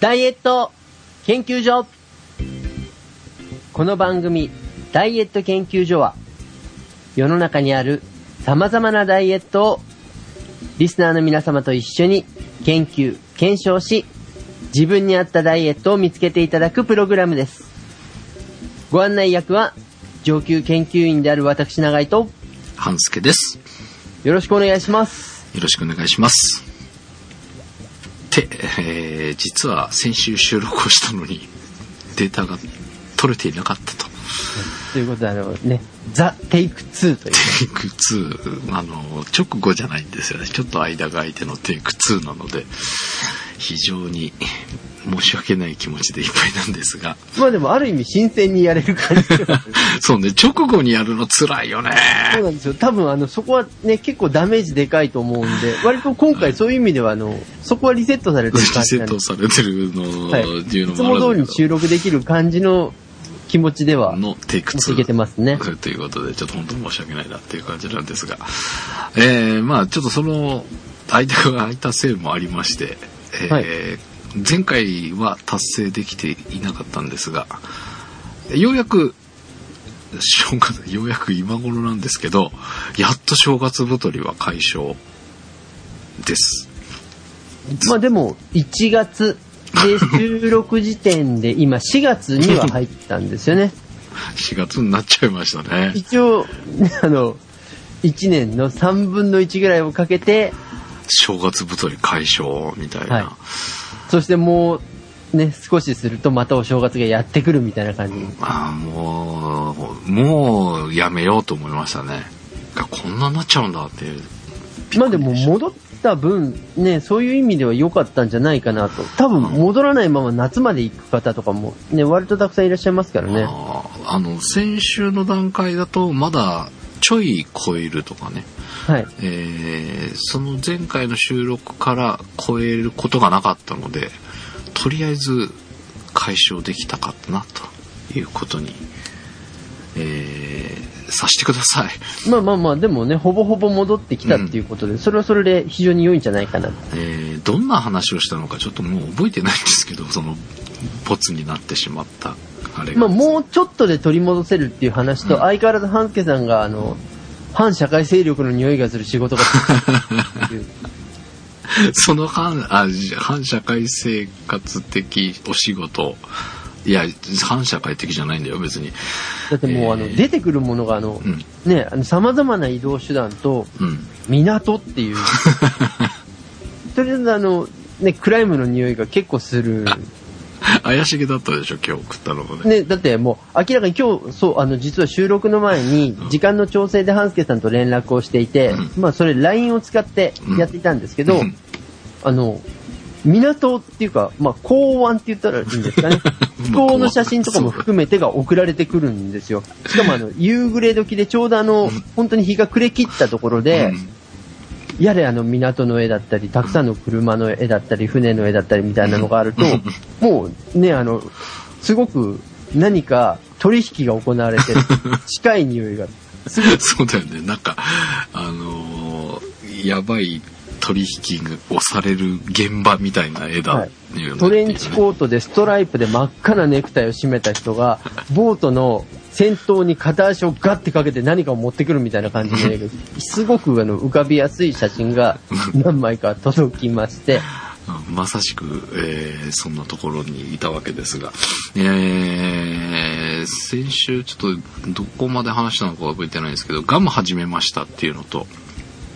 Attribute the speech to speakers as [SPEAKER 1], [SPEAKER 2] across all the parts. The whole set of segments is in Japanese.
[SPEAKER 1] ダイエット研究所。この番組、ダイエット研究所は、世の中にある様々なダイエットを、リスナーの皆様と一緒に研究、検証し、自分に合ったダイエットを見つけていただくプログラムです。ご案内役は、上級研究員である私長井と、
[SPEAKER 2] 半助です。
[SPEAKER 1] よろしくお願いします。
[SPEAKER 2] よろしくお願いします。で、えー実は先週収録をしたのに、データが取れていなかったと。
[SPEAKER 1] ということで、あのね、ザ・テイク2という。
[SPEAKER 2] テイク2、あの、直後じゃないんですよね。ちょっと間が空いてのテイク2なので、非常に申し訳ない気持ちでいっぱいなんですが、
[SPEAKER 1] まあでもある意味新鮮にやれる感じ
[SPEAKER 2] そうね、直後にやるの辛いよね。
[SPEAKER 1] そうなんですよ。多分あの、そこはね、結構ダメージでかいと思うんで、割と今回そういう意味ではあの、そこはリセットされて
[SPEAKER 2] リ
[SPEAKER 1] る感じ
[SPEAKER 2] セット
[SPEAKER 1] なんです。
[SPEAKER 2] されてるの、
[SPEAKER 1] はい。
[SPEAKER 2] っていうの
[SPEAKER 1] いつ
[SPEAKER 2] もあるんだけど
[SPEAKER 1] も通りに収録できる感じの気持ちでは、
[SPEAKER 2] のテイク2。
[SPEAKER 1] いけてますね。
[SPEAKER 2] ということで、ちょっと本当に申し訳ないなっていう感じなんですが、えー、まあちょっとその、間が空いたせいもありまして、えー前回は達成できていなかったんですが、ようやく、正月、ようやく今頃なんですけど、やっと正月太りは解消です。
[SPEAKER 1] まあでも、1月で収録時点で今4月には入ったんですよね。
[SPEAKER 2] 4月になっちゃいましたね。
[SPEAKER 1] 一応、ね あの、1年の3分の1ぐらいをかけて、
[SPEAKER 2] 正月太り解消みたいな。
[SPEAKER 1] はいそしてもう、ね、少しするとまたお正月がやってくるみたいな感じ。
[SPEAKER 2] ああ、もう、もうやめようと思いましたね。あこんなになっちゃうんだっていう。
[SPEAKER 1] まあでも戻った分、ね、そういう意味では良かったんじゃないかなと。多分戻らないまま夏まで行く方とかも、ね、割とたくさんいらっしゃいますからね。
[SPEAKER 2] あの、先週の段階だと、まだちょい超えるとかね。
[SPEAKER 1] はい。
[SPEAKER 2] えーその前回の収録から超えることがなかったので、とりあえず解消できたかったな、ということに、えーさせてください。
[SPEAKER 1] まあまあまあ、でもね、ほぼほぼ戻ってきたっていうことで、それはそれで非常に良いんじゃないかな。
[SPEAKER 2] えーどんな話をしたのかちょっともう覚えてないんですけど、その、ボツになってしまった、あれが。
[SPEAKER 1] まあもうちょっとで取り戻せるっていう話と、
[SPEAKER 2] うん
[SPEAKER 1] 相変わらず半助さんが、あの、反社会勢力の匂いがする仕事が
[SPEAKER 2] その反、あ、じ反社会生活的お仕事、いや、反社会的じゃないんだよ、別に。
[SPEAKER 1] だってもう、あの、
[SPEAKER 2] えー
[SPEAKER 1] 出てくるものが、あの、
[SPEAKER 2] うん。
[SPEAKER 1] ね、あの、様々な移動手段と、
[SPEAKER 2] うん。
[SPEAKER 1] 港っていう。とりあえずあの、ね、クライムの匂いが結構する。
[SPEAKER 2] 怪しげだったでしょ、今日食ったのもね。
[SPEAKER 1] ね、だってもう明らかに今日、そう、あの、実は収録の前に、時間の調整で半助さんと連絡をしていて、
[SPEAKER 2] う
[SPEAKER 1] まあそれ LINE を使ってやっていたんですけど、
[SPEAKER 2] うん
[SPEAKER 1] あの、港っていうか、まあ港湾って言ったらいいんですかね。飛行の写真とかも含めてが送られてくるんですよ。しかもあの、夕暮れ時でちょうどあの、本当に日が暮れ切ったところで、
[SPEAKER 2] うん
[SPEAKER 1] やれあの港の絵だったり、たくさんの車の絵だったり、船の絵だったりみたいなのがあると、もうね、あの、すごく何か取引が行われてる、近い匂いが、
[SPEAKER 2] そうだよね。なんか、あのーやばい取引をされる現場みたいな絵だ、
[SPEAKER 1] はい。
[SPEAKER 2] いうの
[SPEAKER 1] トレンチコートでストライプで真っ赤なネクタイを締めた人が、ボートの先頭に片足をガッてかけて何かを持ってくるみたいな感じの絵が、すごくあの浮かびやすい写真が何枚か届きまして、
[SPEAKER 2] う んまさしく、えーそんなところにいたわけですが、えー先週ちょっとどこまで話したのか覚えてないんですけど、ガム始めましたっていうのと、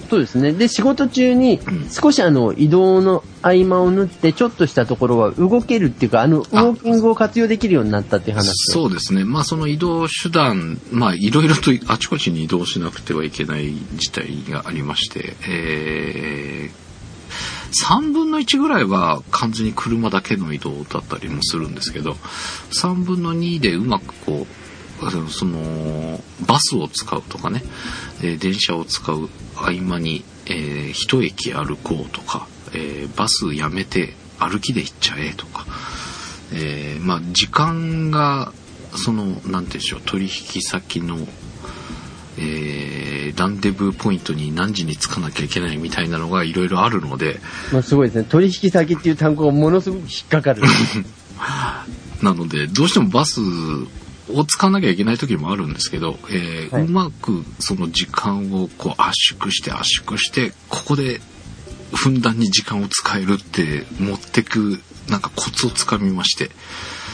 [SPEAKER 1] そうですね。で、仕事中に
[SPEAKER 2] ん
[SPEAKER 1] 少しあの移動の合間を縫ってちょっとしたところは動けるっていうか、あのウォーキングを活用できるようになったっていう話を
[SPEAKER 2] そうですね。まあその移動手段、まあいろいろとあちこちに移動しなくてはいけない事態がありまして、えー、3分の1ぐらいは完全に車だけの移動だったりもするんですけど、3分の2でうまくこう、その、バスを使うとかね、えー電車を使う合間に、えー一駅歩こうとか、えーバスやめて歩きで行っちゃえとか、えーまあ時間がそのなんて言うんでしょう取引先のえーランデブーポイントに何時に着かなきゃいけないみたいなのがいろいろあるので、
[SPEAKER 1] まあ、すごいですね。取引先っていう単語がものすごく引っかかる。
[SPEAKER 2] なので、どうしてもバスを使わなきゃいけない時もあるんですけど、えー
[SPEAKER 1] はい。う
[SPEAKER 2] まくその時間をこう圧縮して圧縮して、ここでふんだんに時間を使えるって持ってく、なんかコツをつかみまして、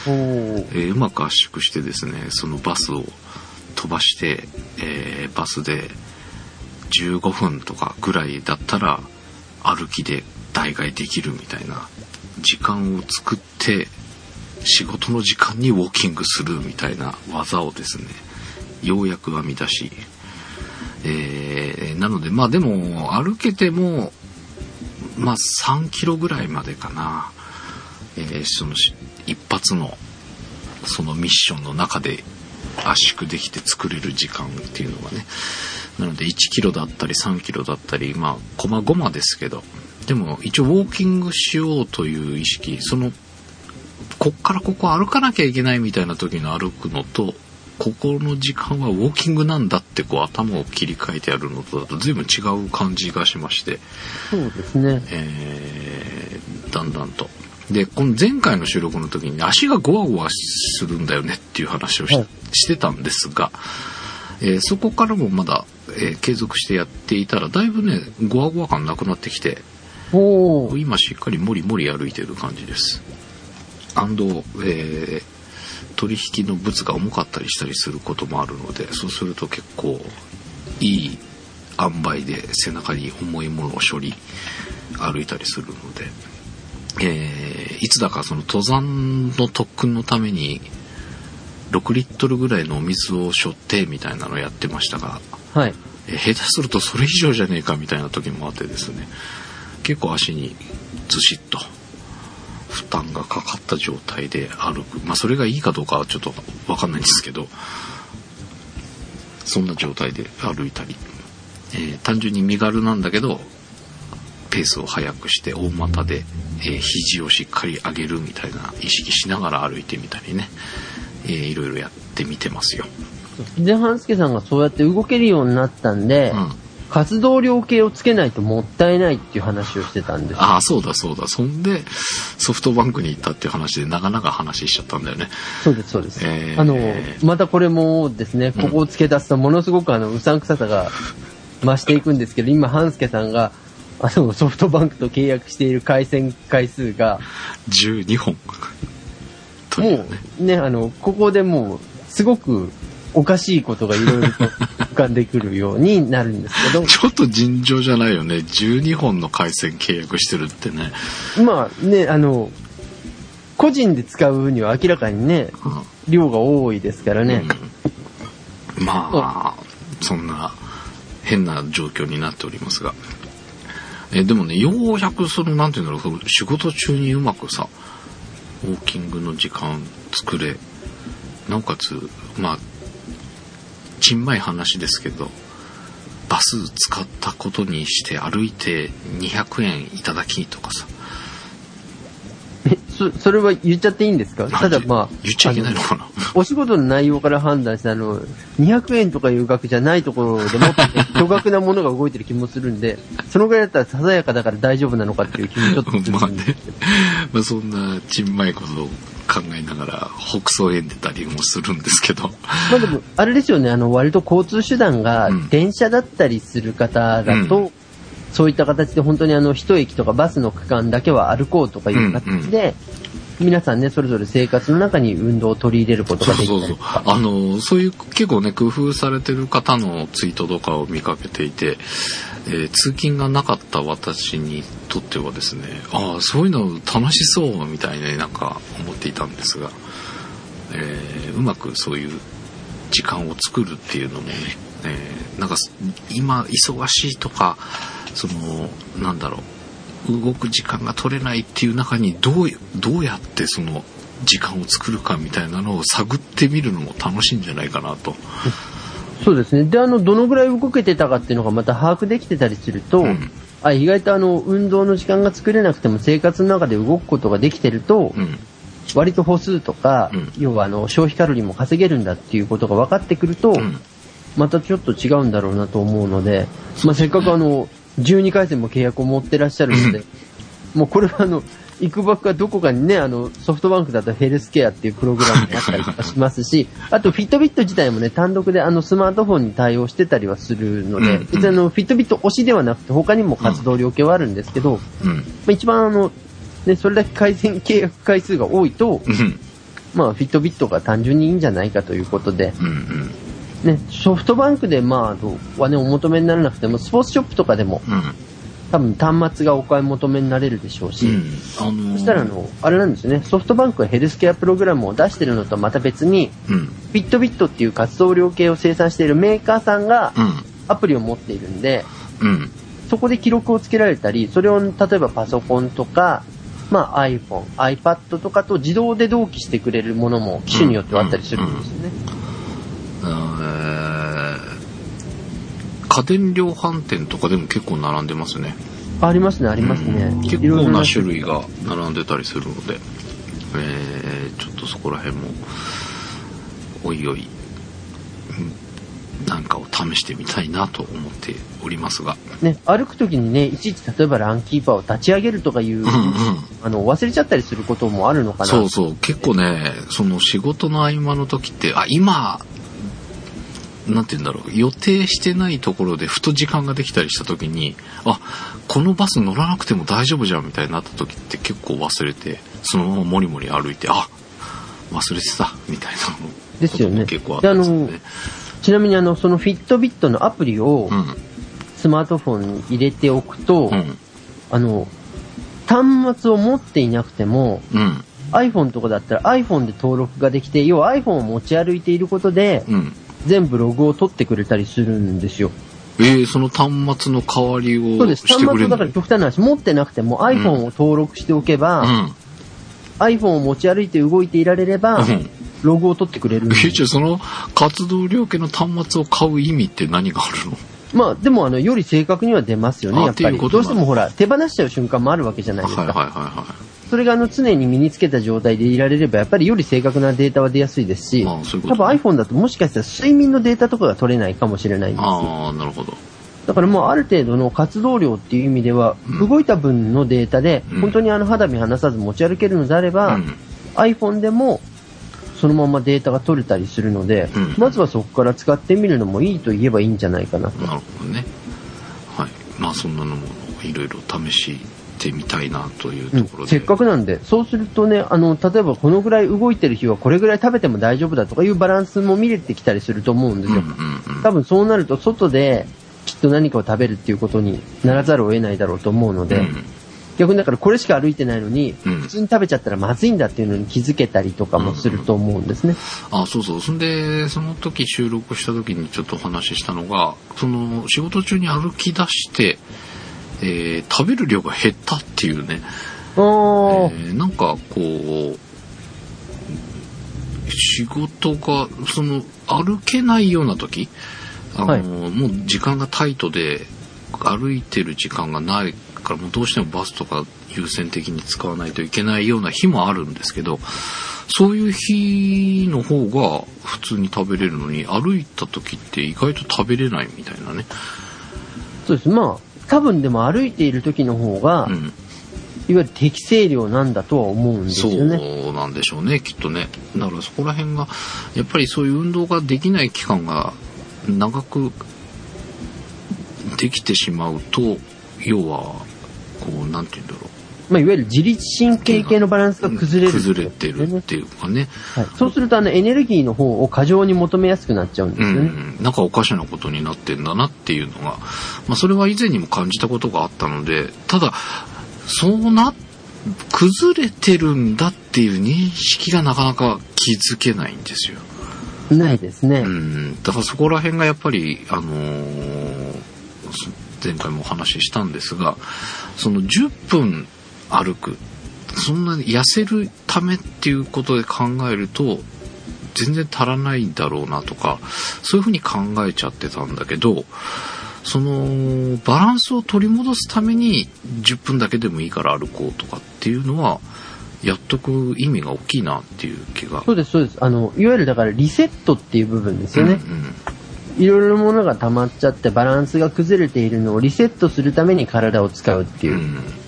[SPEAKER 2] えーうまく圧縮してですね、そのバスを飛ばして、えーバスで15分とかぐらいだったら歩きで代替できるみたいな時間を作って仕事の時間にウォーキングするみたいな技をですね、ようやく編み出し、えーなのでまあでも歩けてもまあ3キロぐらいまでかな、えーその一発のそのミッションの中で圧縮できて作れる時間っていうのがね。なので1キロだったり3キロだったりまあコマ5マですけど。でも一応ウォーキングしようという意識そのこっからここ歩かなきゃいけないみたいな時の歩くのとここの時間はウォーキングなんだってこう頭を切り替えてやるのとだと随分違う感じがしまして
[SPEAKER 1] そうですね。
[SPEAKER 2] えーだんだんと。で、この前回の収録の時に足がゴワゴワするんだよねっていう話をし,、
[SPEAKER 1] はい
[SPEAKER 2] してたんですが、えーそこからもまだ、えー継続してやっていたら、だいぶね、ゴワゴワ感なくなってきて、今しっかりもりもり歩いてる感じです。アンド、えー取引の物が重かったりしたりすることもあるので、そうすると結構いい塩梅で背中に重いものを処理、歩いたりするので、えーいつだかその登山の特訓のために6リットルぐらいのお水を背負ってみたいなのをやってましたが、
[SPEAKER 1] はい。
[SPEAKER 2] えー下手するとそれ以上じゃねえかみたいな時もあってですね結構足にずしっと負担がかかった状態で歩く。まあそれがいいかどうかはちょっとわかんないんですけどそんな状態で歩いたり、えー単純に身軽なんだけどペースを速くして大股で、えー肘をしっかり上げるみたいな意識しながら歩いてみたりね、えーいろいろやってみてますよ。
[SPEAKER 1] で、半助さんがそうやって動けるようになったんで、
[SPEAKER 2] うん
[SPEAKER 1] 活動量計をつけないともったいないっていう話をしてたんです。
[SPEAKER 2] ああ、そうだそうだ。そんで、ソフトバンクに行ったっていう話で長々話しちゃったんだよね。
[SPEAKER 1] そうです、そうです。
[SPEAKER 2] えー
[SPEAKER 1] あの、またこれもですね、ここを付け出すとものすごくあの、うさんくささが増していくんですけど、今、半助さんが、あの、ソフトバンクと契約している回線回数が、
[SPEAKER 2] 12本。
[SPEAKER 1] も
[SPEAKER 2] ね。
[SPEAKER 1] うね、あの、ここでもう、すごくおかしいことがいろいろと浮かんでくるようになるんですけど、
[SPEAKER 2] ちょっと尋常じゃないよね。12本の回線契約してるってね。
[SPEAKER 1] まあね、あの、個人で使うには明らかにね、
[SPEAKER 2] うん
[SPEAKER 1] 量が多いですからね。
[SPEAKER 2] うんまあ、そんな変な状況になっておりますが。えでもね、ようやくその、なんていうんだろうその、仕事中にうまくさ、ウォーキングの時間作れ、なおかつ、まあ、ちんまい話ですけど、バス使ったことにして歩いて200円いただきとかさ、
[SPEAKER 1] えそそれは言っちゃっていいんですか？ただまあ、
[SPEAKER 2] 言っちゃいけないのかな？
[SPEAKER 1] お仕事の内容から判断して、あの、200円とかいう額じゃないところでも 巨額なものが動いてる気もするんで、そのぐらいだったらささやかだから大丈夫なのかっていう気もちょっとするんで。す
[SPEAKER 2] まあね、まあそんなちんまいことを考えながら北総園出たりもするんですけど、
[SPEAKER 1] まあでも、あれですよね、あの、割と交通手段が
[SPEAKER 2] うん。
[SPEAKER 1] 電車だったりする方だと、
[SPEAKER 2] うん。
[SPEAKER 1] そういった形で本当にあの、一駅とかバスの区間だけは歩こうとかいう形で、皆さんね、それぞれ生活の中に運動を取り入れること
[SPEAKER 2] そ
[SPEAKER 1] ができ
[SPEAKER 2] うそう。あのそういう結構ね工夫されてる方のツイートとかを見かけていて、えー通勤がなかった私にとってはですねああそういうの楽しそうみたいになんか思っていたんですが、えーうまくそういう時間を作るっていうのもね、えーなんか今忙しいとかそのなんだろう動く時間が取れないっていう中にどうどうやってその時間を作るかみたいなのを探ってみるのも楽しいんじゃないかなと、
[SPEAKER 1] そうですね。で、あの、どのぐらい動けてたかっていうのがまた把握できてたりすると、
[SPEAKER 2] うん
[SPEAKER 1] あ意外とあの、運動の時間が作れなくても生活の中で動くことができてると、
[SPEAKER 2] うん。
[SPEAKER 1] 割と歩数とか、
[SPEAKER 2] うん
[SPEAKER 1] 要はあの、消費カロリーも稼げるんだっていうことが分かってくると、
[SPEAKER 2] うん。
[SPEAKER 1] またちょっと違うんだろうなと思うので、まあ、せっかくあの、12回戦も契約を持ってらっしゃるので、もうこれはあの、いくばくはどこかにね、あの、ソフトバンクだとヘルスケアっていうプログラムがあったりとかしますし、あとフィットビット自体もね、単独であのスマートフォンに対応してたりはするので、
[SPEAKER 2] うん
[SPEAKER 1] 別にあの、フィットビット推しではなくて他にも活動量系はあるんですけど、
[SPEAKER 2] うん。
[SPEAKER 1] まあ、一番あの、ね、それだけ改善契約回数が多いと、
[SPEAKER 2] うん。
[SPEAKER 1] まあ、フィットビットが単純にいいんじゃないかということで、
[SPEAKER 2] うん。うん。
[SPEAKER 1] ね、ソフトバンクで、まあ、はね、お求めにならなくても、スポーツショップとかでも、
[SPEAKER 2] うん。
[SPEAKER 1] 多分端末がお買い求めになれるでしょうし、
[SPEAKER 2] うん。あのー
[SPEAKER 1] そしたら、あの、あれなんですよね、ソフトバンクがヘルスケアプログラムを出してるのとはまた別に、
[SPEAKER 2] うん。
[SPEAKER 1] フィットビットっていう活動量計を生産しているメーカーさんが
[SPEAKER 2] うん。
[SPEAKER 1] アプリを持っているんで、
[SPEAKER 2] うん。
[SPEAKER 1] そこで記録をつけられたり、それを例えばパソコンとか、まあ iPhone、iPad とかと自動で同期してくれるものも機種によってはあったりするんですよね。
[SPEAKER 2] えー家電量販店とかでも結構並んでますね。
[SPEAKER 1] ありますね、ありますね。
[SPEAKER 2] 結
[SPEAKER 1] いろいろ
[SPEAKER 2] 構な種類が並んでたりするので、えーちょっとそこら辺も、おいおい、うんなんかを試してみたいなと思っておりますが。
[SPEAKER 1] ね、歩くときにね、いちいち例えばランキーパーを立ち上げるとかいう、
[SPEAKER 2] うんうん。
[SPEAKER 1] あの、忘れちゃったりすることもあるのかな。
[SPEAKER 2] そうそう、結構ね、その仕事の合間の時って、あ、今、なんて言うんだろう、予定してないところでふと時間ができたりした時に、あ、このバス乗らなくても大丈夫じゃんみたいになった時って結構忘れて、そのままもりもり歩いて、あ、忘れてた、みたいな
[SPEAKER 1] ですよね
[SPEAKER 2] 結構あったんですよね。
[SPEAKER 1] ちなみにあの、そのフィットビットのアプリを
[SPEAKER 2] うん。
[SPEAKER 1] スマートフォンに入れておくと、
[SPEAKER 2] うん。
[SPEAKER 1] あの、端末を持っていなくても、
[SPEAKER 2] うん。
[SPEAKER 1] iPhone とかだったら iPhone で登録ができて、要は iPhone を持ち歩いていることで、
[SPEAKER 2] うん。
[SPEAKER 1] 全部ログを取ってくれたりするんですよ。
[SPEAKER 2] えー、その端末の代わりを
[SPEAKER 1] そうです。端末をだから極端な話、持ってなくても iPhone を登録しておけば、
[SPEAKER 2] うん。
[SPEAKER 1] iPhone を持ち歩いて動いていられれば、
[SPEAKER 2] うん。
[SPEAKER 1] ログを取ってくれるんです
[SPEAKER 2] え、じゃあその活動量系の端末を買う意味って何があるの？
[SPEAKER 1] まあ、でもあの、より正確には出ますよね、
[SPEAKER 2] あ
[SPEAKER 1] やっぱり。
[SPEAKER 2] う
[SPEAKER 1] どうしてもほら、手放しちゃう瞬間もあるわけじゃないですか。
[SPEAKER 2] はいはいはいはい。
[SPEAKER 1] それがあの、常に身につけた状態でいられれば、やっぱりより正確なデータは出やすいですし、
[SPEAKER 2] ああそういうこと
[SPEAKER 1] 多分 iPhone だともしかしたら睡眠のデータとかが取れないかもしれないんですよ。
[SPEAKER 2] ああ、なるほど。
[SPEAKER 1] だからもうある程度の活動量っていう意味では、
[SPEAKER 2] うん
[SPEAKER 1] 動いた分のデータで、
[SPEAKER 2] うん
[SPEAKER 1] 本当にあの肌身離さず持ち歩けるのであれば、
[SPEAKER 2] うん
[SPEAKER 1] iPhone でもそのままデータが取れたりするので、
[SPEAKER 2] うん
[SPEAKER 1] まずはそこから使ってみるのもいいと言えばいいんじゃないかなと。
[SPEAKER 2] なるほどね。はい。まあそんなのもいろいろ試してみたいなという
[SPEAKER 1] うん
[SPEAKER 2] ところで。
[SPEAKER 1] せっかくなんで、そうするとね、あの、例えばこのぐらい動いてる日はこれぐらい食べても大丈夫だとかいうバランスも見れてきたりすると思うんですよ。
[SPEAKER 2] うんうんうん。
[SPEAKER 1] 多分そうなると外できっと何かを食べるっていうことにならざるを得ないだろうと思うので、
[SPEAKER 2] うん
[SPEAKER 1] 逆にだからこれしか歩いてないのに、
[SPEAKER 2] うん
[SPEAKER 1] 普通に食べちゃったらまずいんだっていうのに気づけたりとかもすると思うんですね。
[SPEAKER 2] あ、そうそう。そんで、その時収録した時にちょっとお話ししたのが、その仕事中に歩き出して、えー食べる量が減ったっていうね、えーなんかこう、仕事が、その、歩けないような時、あの、
[SPEAKER 1] はい
[SPEAKER 2] もう時間がタイトで、歩いてる時間がないから、もうどうしてもバスとか優先的に使わないといけないような日もあるんですけど、そういう日の方が普通に食べれるのに、歩いた時って意外と食べれないみたいなね。
[SPEAKER 1] そうです。まあ、多分でも歩いている時の方が、
[SPEAKER 2] うん。
[SPEAKER 1] いわゆる適正量なんだとは思うんです
[SPEAKER 2] そ
[SPEAKER 1] よね。
[SPEAKER 2] うなんでしょうね、きっとね。だからそこら辺が、やっぱりそういう運動ができない期間が長くできてしまうと、要は、こう、なんて言うんだろ
[SPEAKER 1] まあ、いわゆる自律神経系のバランスが
[SPEAKER 2] う。
[SPEAKER 1] 崩れる、
[SPEAKER 2] 崩れてるっていうかね。
[SPEAKER 1] はい。そうすると、あの、エネルギーの方を過剰に求めやすくなっちゃうんで
[SPEAKER 2] う
[SPEAKER 1] すよね。
[SPEAKER 2] ん、なんかおかしなことになってんだなっていうのが、まあそれは以前にも感じたことがあったので、ただ、そうな、崩れてるんだっていう認識がなかなか気づけないんですよ。
[SPEAKER 1] ないですね。
[SPEAKER 2] うん、だからそこら辺がやっぱり、あのーそ前回もお話ししたんですが、その10分歩く、そんなに痩せるためっていうことで考えると、全然足らないんだろうなとか、そういうふうに考えちゃってたんだけど、その、バランスを取り戻すために10分だけでもいいから歩こうとかっていうのは、やっとく意味が大きいなっていう気が。
[SPEAKER 1] そうです、そうです。あの、いわゆるだからリセットっていう部分ですよね。いろいろなものが溜まっちゃってバランスが崩れているのをリセットするために体を使うっていう。
[SPEAKER 2] うんうん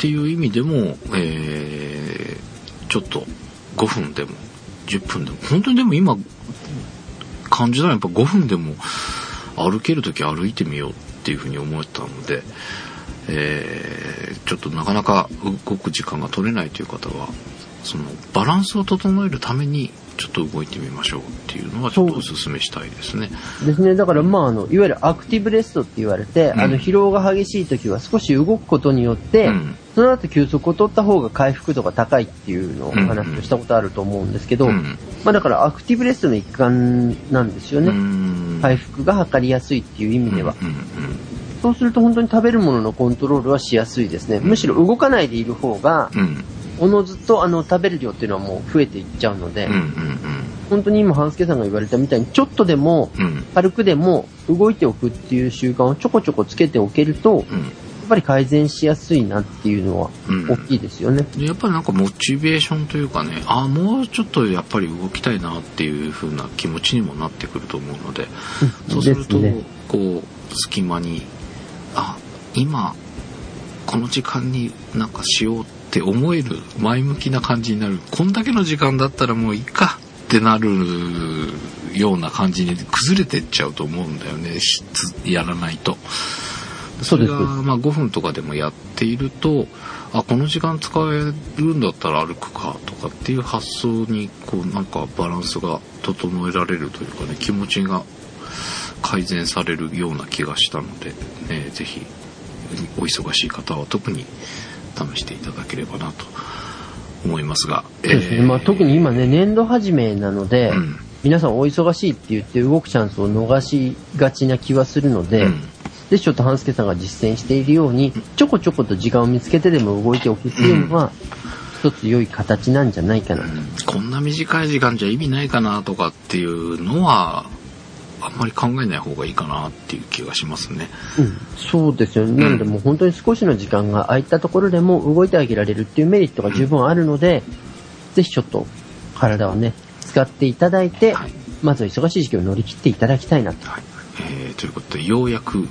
[SPEAKER 2] っていう意味でも、えー、ちょっと5分でも10分でも本当にでも今感じたらやっぱ5分でも歩ける時歩いてみようっていうふうに思ったので、えー、ちょっとなかなか動く時間が取れないという方はそのバランスを整えるためにちょっと動いてみましょうっていうのはちょっとお勧めしたいですね。
[SPEAKER 1] ですね。だからまああの、いわゆるアクティブレストって言われて、うん、あの疲労が激しい時は少し動くことによって、うん、その後休息を取った方が回復度が高いっていうのをお話をしたことあると思うんですけど、うん、まあだからアクティブレストの一環なんですよね。回復が図りやすいっていう意味では。そうすると本当に食べるもののコントロールはしやすいですね。むしろ動かないでいる方が、おのずとあの食べる量っていうのはもう増えていっちゃうので、うんうんうん、本当に今、半助さんが言われたみたいに、ちょっとでも、軽くでも動いておくっていう習慣をちょこちょこつけておけると、ぱり改善しやすいなっていうのは大きいですよね、
[SPEAKER 2] うん、やっぱりなんかモチベーションというかね、ああ、もうちょっとやっぱり動きたいなっていう風な気持ちにもなってくると思うので、うん、そうすると、ね、こう、隙間に、あ、今、この時間になんかしようって思える前向きな感じになる。こんだけの時間だったらもういいかってなるような感じに崩れてっちゃうと思うんだよね。やらないと。それがまあ5分とかでもやっているとあこの時間使えるんだったら歩くかとかっていう発想にこうなんかバランスが整えられるというかね気持ちが改善されるような気がしたので、ね、ぜひお忙しい方は特に試していただければなと思いますが。
[SPEAKER 1] そうですね。まあ、特に今ね、年度始めなので、うん、皆さんお忙しいって言って動くチャンスを逃しがちな気はするので、うん、ぜひちょっと半助さんが実践しているように、ちょこちょこと時間を見つけてでも動いておくっていうのは、一つ良い形なんじゃないかな。と、うん、
[SPEAKER 2] こんな短い時間じゃ意味ないかなとかっていうのは、あんまり考えない方がいいかなっていう気がしますね。
[SPEAKER 1] うん、そうですよね。なのでもう本当に少しの時間が空いたところでも動いてあげられるっていうメリットが十分あるので、うん、ぜひちょっと体をね、使っていただいて、はい、まずは忙しい時期を乗り切っていただきたいなと。はい、
[SPEAKER 2] えー、ということで、ようやく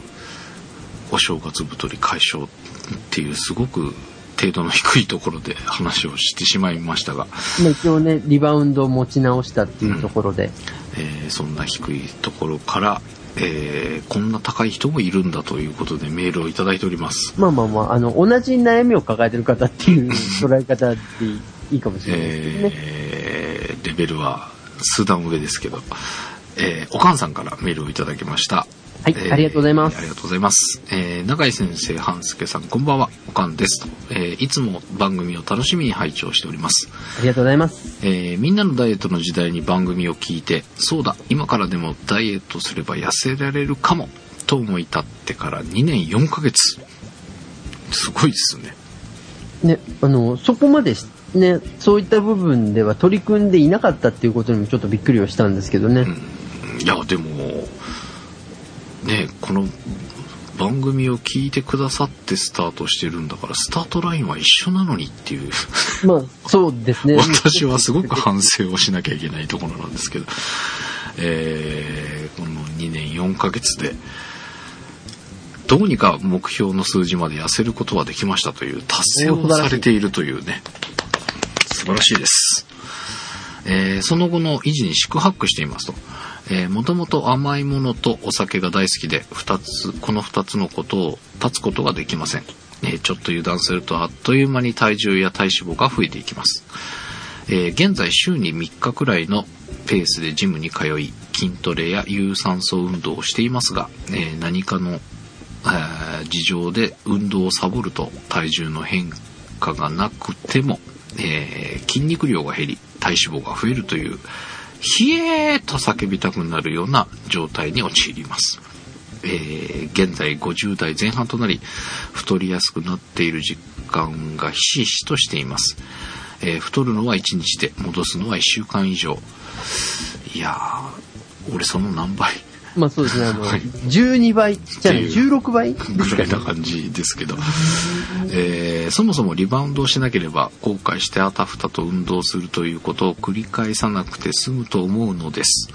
[SPEAKER 2] お正月太り解消っていうすごく程度の低いところで話をしてしまいましたが。
[SPEAKER 1] 一応ね、リバウンドを持ち直したっていうところで。うん、
[SPEAKER 2] えー、そんな低いところから、えー、こんな高い人もいるんだということでメールをいただいております。
[SPEAKER 1] まあまあまあ、あの、同じ悩みを抱えてる方っていう捉え方でいいかもしれないですね。
[SPEAKER 2] えー、レベルは数段上ですけど、えー、おかんさんからメールをいただきました。
[SPEAKER 1] はい、えー、ありがとうございます。
[SPEAKER 2] ありがとうございます。えー、永井先生、半助さん、こんばんは、おかんですと。えー、いつも番組を楽しみに拝聴しております。
[SPEAKER 1] ありがとうございます。
[SPEAKER 2] えー、みんなのダイエットの時代に番組を聞いて、そうだ、今からでもダイエットすれば痩せられるかも、と思い立ってから2年4ヶ月。すごいですね。
[SPEAKER 1] ね、あの、そこまでね、そういった部分では取り組んでいなかったっていうことにもちょっとびっくりはしたんですけどね。
[SPEAKER 2] うん、いや、でも、ねこの番組を聞いてくださってスタートしてるんだからスタートラインは一緒なのにっていう。
[SPEAKER 1] まあそうですね。
[SPEAKER 2] 私はすごく反省をしなきゃいけないところなんですけど、えー、この2年4ヶ月でどうにか目標の数字まで痩せることはできましたという達成をされているというね。素晴らしいです、えー、その後の維持に四苦八苦していますとえー、もともと甘いものとお酒が大好きで、二つ、この二つのことを立つことができません。えー、ちょっと油断するとあっという間に体重や体脂肪が増えていきます。えー、現在週に3日くらいのペースでジムに通い、筋トレや有酸素運動をしていますが、え何かの、え事情で運動をサボると体重の変化がなくても、え筋肉量が減り、体脂肪が増えるという、ひえーと叫びたくなるような状態に陥ります。えー、現在50代前半となり、太りやすくなっている実感がひしひしとしています。えー、太るのは1日で、戻すのは1週間以上。いやー、俺その何倍
[SPEAKER 1] まあそうですね、あの、
[SPEAKER 2] はい。
[SPEAKER 1] 12倍、じゃあね、
[SPEAKER 2] っていう
[SPEAKER 1] 16倍？
[SPEAKER 2] ぐらいな。感じですけど、えーそもそもリバウンドをしなければ後悔してあたふたと運動するということを繰り返さなくて済むと思うのです、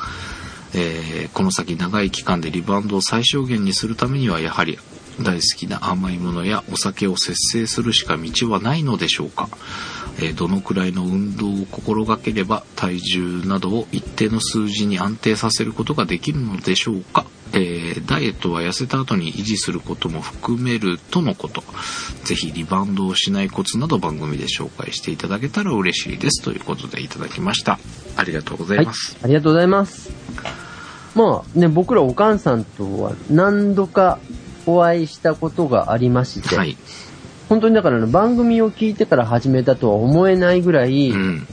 [SPEAKER 2] えーこの先長い期間でリバウンドを最小限にするためにはやはり大好きな甘いものやお酒を節制するしか道はないのでしょうか、えーどのくらいの運動を心がければ体重などを一定の数字に安定させることができるのでしょうか、えーダイエットは痩せた後に維持することも含めるとのこと。ぜひリバウンドをしないコツなど番組で紹介していただけたら嬉しいです。ということでいただきました。ありがとうござ
[SPEAKER 1] はいい
[SPEAKER 2] ます、、
[SPEAKER 1] ありがとうございます。まあね、僕らおかんさんとは何度かお会いしたことがありまして、
[SPEAKER 2] はい、
[SPEAKER 1] 本当にだからね、番組を聞いてから始めたとは思えないぐらい、
[SPEAKER 2] うん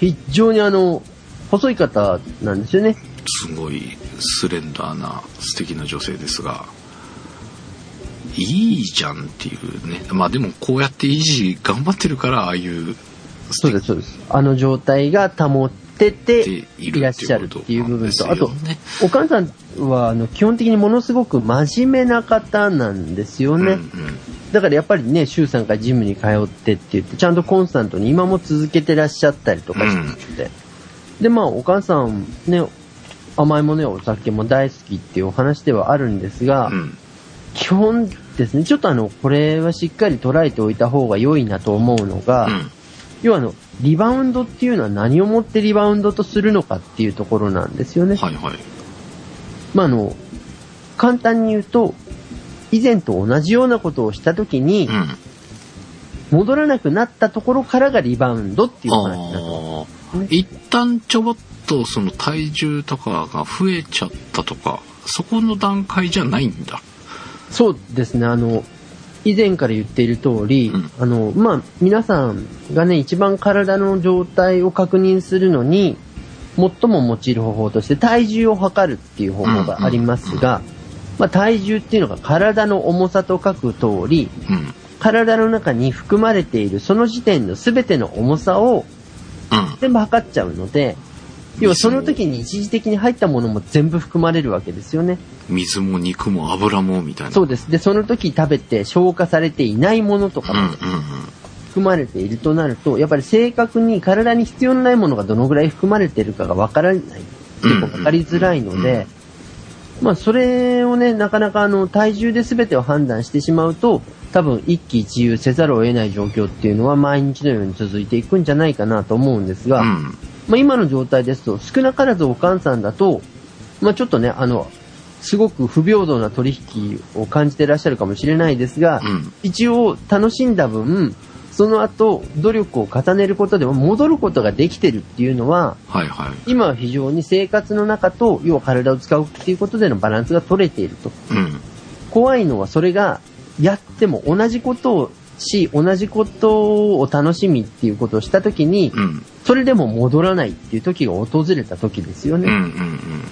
[SPEAKER 1] 非常にあの、細い方なんですよね。
[SPEAKER 2] すごいスレンダーな素敵な女性ですがいいじゃんっていうねまあでもこうやって維持頑張ってるからああいう
[SPEAKER 1] そうです、そうです。あの状態が保ってて
[SPEAKER 2] てい
[SPEAKER 1] らっしゃるっていう部分と、あとお母さんはあの基本的にものすごく真面目な方なんですよね。
[SPEAKER 2] うんうん。
[SPEAKER 1] だからやっぱりね、週3回ジムに通ってって言って、ちゃんとコンスタントに今も続けてらっしゃったりとかして、で、まあ、お母さんね、甘いものやお酒も大好きっていうお話ではあるんですが、
[SPEAKER 2] うん。
[SPEAKER 1] 基本ですね、ちょっとあの、これはしっかり捉えておいた方が良いなと思うのが、
[SPEAKER 2] うん。
[SPEAKER 1] 要はあの、リバウンドっていうのは何をもってリバウンドとするのかっていうところなんですよね。
[SPEAKER 2] はいはい。
[SPEAKER 1] まあ、あの、簡単に言うと、以前と同じようなことをしたときに
[SPEAKER 2] う、ん。
[SPEAKER 1] 戻らなくなったところからがリバウンドっていう話なんです。
[SPEAKER 2] ああ
[SPEAKER 1] ね
[SPEAKER 2] 一旦ちょぼっとその体重とかが増えちゃったとかそこの段階じゃないんだ。
[SPEAKER 1] そうですね、あの、以前から言っている通り、
[SPEAKER 2] うん。
[SPEAKER 1] あの、まあ、皆さんがね、一番体の状態を確認するのに、最も用いる方法として体重を測るっていう方法がありますが、まあ、体重っていうのが体の重さと書く通り、
[SPEAKER 2] うん。
[SPEAKER 1] 体の中に含まれているその時点の全ての重さを
[SPEAKER 2] うん。
[SPEAKER 1] 全部測っちゃうので、要はその時に一時的に入ったものも全部含まれるわけですよね。
[SPEAKER 2] 水も肉も油もみたいな
[SPEAKER 1] そうです。で、その時食べて消化されていないものとかも含まれているとなると、やっぱり正確に体に必要のないものがどのぐらい含まれているかがわからない。結構わかりづらいので、まあそれをね、なかなかあの体重で全てを判断してしまうと、多分一喜一憂せざるを得ない状況っていうのは毎日のように続いていくんじゃないかなと思うんですが、
[SPEAKER 2] うん
[SPEAKER 1] まあ、今の状態ですと、少なからずお母さんだと、まあ、ちょっとね、あの、すごく不平等な取引を感じてらっしゃるかもしれないですが、
[SPEAKER 2] うん。
[SPEAKER 1] 一応楽しんだ分、その後、努力を重ねることでも戻ることができてるっていうのは、
[SPEAKER 2] はいはい。
[SPEAKER 1] 今は非常に生活の中と、要は体を使うっていうことでのバランスが取れていると。
[SPEAKER 2] うん。
[SPEAKER 1] 怖いのはそれが、やっても同じことをし、同じことを楽しみっていうことをしたときに、
[SPEAKER 2] うん。
[SPEAKER 1] それでも戻らないっていう時が訪れた時ですよね。
[SPEAKER 2] うんうんうん。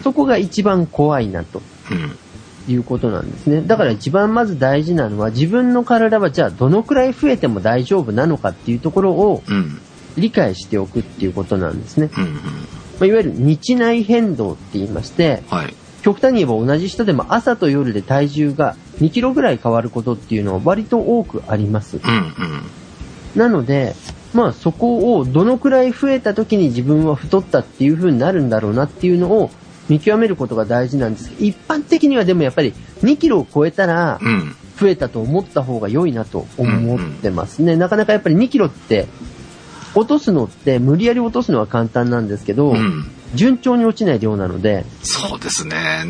[SPEAKER 1] そこが一番怖いなと。
[SPEAKER 2] うん。
[SPEAKER 1] いうことなんですね。だから一番まず大事なのは自分の体はじゃあどのくらい増えても大丈夫なのかっていうところを
[SPEAKER 2] うん。
[SPEAKER 1] 理解しておくっていうことなんですね。
[SPEAKER 2] うんうん。
[SPEAKER 1] まあ、いわゆる日内変動って言いまして、
[SPEAKER 2] はい
[SPEAKER 1] 極端に言えば同じ人でも朝と夜で体重が2キロぐらい変わることっていうのは割と多くあります。
[SPEAKER 2] うんうん。
[SPEAKER 1] なので、まあそこをどのくらい増えた時に自分は太ったっていう風になるんだろうなっていうのを見極めることが大事なんです。けど、一般的にはでもやっぱり2キロを超えたら
[SPEAKER 2] うん。
[SPEAKER 1] 増えたと思った方が良いなと思ってますね。なかなかやっぱり2キロって落とすのって無理やり落とすのは簡単なんですけど、
[SPEAKER 2] うん
[SPEAKER 1] 順調に落ちない量なので、
[SPEAKER 2] そうですね。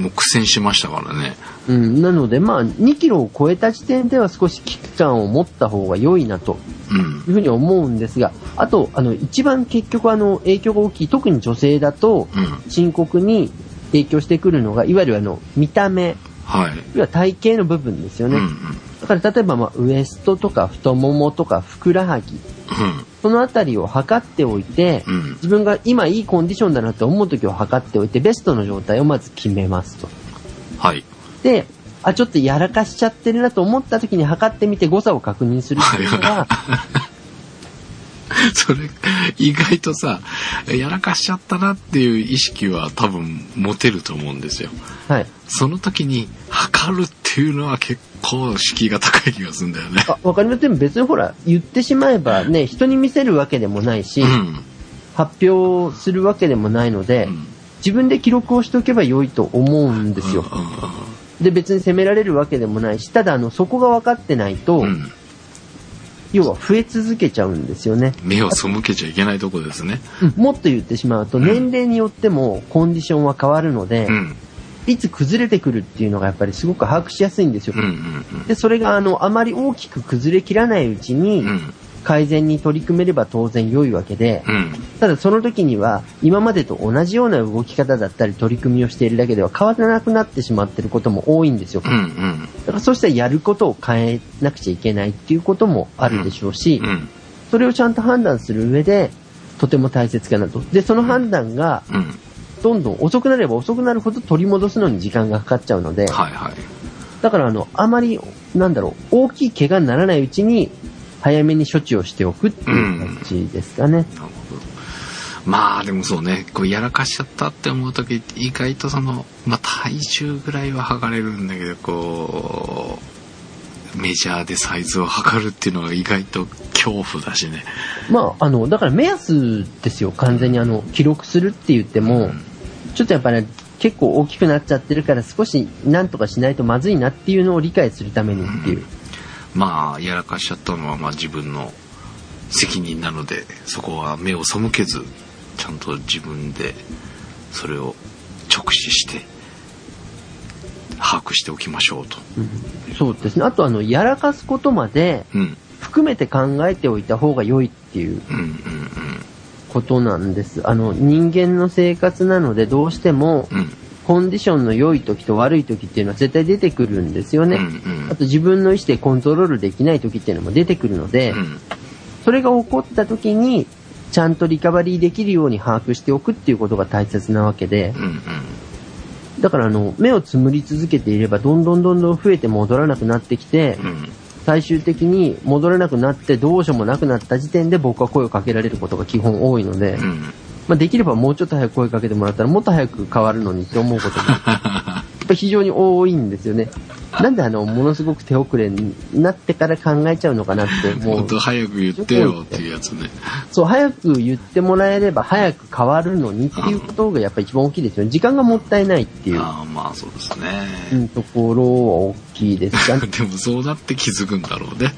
[SPEAKER 2] もう苦戦しましたからね。
[SPEAKER 1] うん、なのでまあ2キロを超えた時点では少し危機感を持った方が良いなと
[SPEAKER 2] うん。
[SPEAKER 1] いうふうに思うんですが、あと、あの、一番結局あの、影響が大きい、特に女性だと、
[SPEAKER 2] うん。
[SPEAKER 1] 深刻に影響してくるのが、いわゆるあの、見た目、
[SPEAKER 2] はい。
[SPEAKER 1] 要は体型の部分ですよね。
[SPEAKER 2] うんうん。
[SPEAKER 1] だから例えば、まあ、ウエストとか太ももとかふくらはぎ、そのあたりを測っておいて、
[SPEAKER 2] うんうん
[SPEAKER 1] 自分が今いいコンディションだなと思う時を測っておいて、ベストの状態をまず決めますと。
[SPEAKER 2] はい
[SPEAKER 1] で、あ、ちょっとやらかしちゃってるなと思った時に測ってみて誤差を確認するっていうのが、
[SPEAKER 2] それ、意外とさ、やらかしちゃったなっていう意識は多分持てると思うんですよ。
[SPEAKER 1] はい。
[SPEAKER 2] その時に測るっていうのは結構敷居が高い気がするんだよね。
[SPEAKER 1] わかりません。別にほら、言ってしまえばね、人に見せるわけでもないし、
[SPEAKER 2] うん。
[SPEAKER 1] 発表するわけでもないので、
[SPEAKER 2] うん
[SPEAKER 1] 自分で記録をしておけば良いと思うんですよ。で、別に責められるわけでもないし、ただ、あの、そこが分かってないと、
[SPEAKER 2] うん。
[SPEAKER 1] 要は増え続けちゃうんですよね。
[SPEAKER 2] 目を背けちゃいけないとこですね。
[SPEAKER 1] もっと言ってしまうと、年齢によってもコンディションは変わるので、
[SPEAKER 2] うん。
[SPEAKER 1] いつ崩れてくるっていうのがやっぱりすごく把握しやすいんですよ
[SPEAKER 2] うん。う。ん。
[SPEAKER 1] で、それがあの、あまり大きく崩れきらないうちに
[SPEAKER 2] うん。うん。
[SPEAKER 1] 改善に取り組めれば当然良いわけで、
[SPEAKER 2] うん。
[SPEAKER 1] ただその時には今までと同じような動き方だったり取り組みをしているだけでは変わらなくなってしまっていることも多いんですよ。
[SPEAKER 2] うん。うん。
[SPEAKER 1] だからそうしたらやることを変えなくちゃいけないっていうこともあるでしょうし、
[SPEAKER 2] うん。
[SPEAKER 1] それをちゃんと判断する上で、とても大切かなと。で、その判断が、
[SPEAKER 2] うん。
[SPEAKER 1] どんどん遅くなれば遅くなるほど取り戻すのに時間がかかっちゃうので、
[SPEAKER 2] はいはい。
[SPEAKER 1] だからあの、あまり、なんだろう、大きい怪我にならないうちに、早めに処置をしておくっていう感じですかね。
[SPEAKER 2] なるほど。まあでもそうね、こうやらかしちゃったって思う時意外とその、まあ体重ぐらいは測れるんだけど、こう、メジャーでサイズを測るっていうのが意外と恐怖だしね。
[SPEAKER 1] まあ、あの、だから目安ですよ、完全にあの、記録するって言っても、ちょっとやっぱり、結構大きくなっちゃってるから少しなんとかしないとまずいなっていうのを理解するためにっていう。
[SPEAKER 2] まあ、やらかしちゃったのはまあ自分の責任なので、そこは目を背けず、ちゃんと自分でそれを直視して、把握しておきましょうと。
[SPEAKER 1] そうですね。あとあの、やらかすことまで
[SPEAKER 2] うん。
[SPEAKER 1] 含めて考えておいた方が良いっていう
[SPEAKER 2] うんうん
[SPEAKER 1] ことなんです。あの、人間の生活なのでどうしても。コンディションの良い時と悪い時っていうのは絶対出てくるんですよね。あと自分の意思でコントロールできない時っていうのも出てくるので、
[SPEAKER 2] うん。
[SPEAKER 1] それが起こった時に、ちゃんとリカバリーできるように把握しておくっていうことが大切なわけで。だからあの、目をつむり続けていれば、どんどんどんどん増えて戻らなくなってきて、
[SPEAKER 2] うん。
[SPEAKER 1] 最終的に戻れなくなってどうしようもなくなった時点で僕は声をかけられることが基本多いので、
[SPEAKER 2] うん。
[SPEAKER 1] まあ、できればもうちょっと早く声かけてもらったらもっと早く変わるのにって思うことが、やっぱ非常に多いんですよね。なんであの、ものすごく手遅れになってから考えちゃうのかなって、
[SPEAKER 2] もっ、と早く言ってよっていうやつね。
[SPEAKER 1] そう、早く言ってもらえれば早く変わるのにっていうことがやっぱ一番大きいですよね。時間がもったいないっていう、
[SPEAKER 2] ああ、まあそうです
[SPEAKER 1] う
[SPEAKER 2] ね。
[SPEAKER 1] んところは大きいですが、
[SPEAKER 2] でもそうなって気づくんだろうね。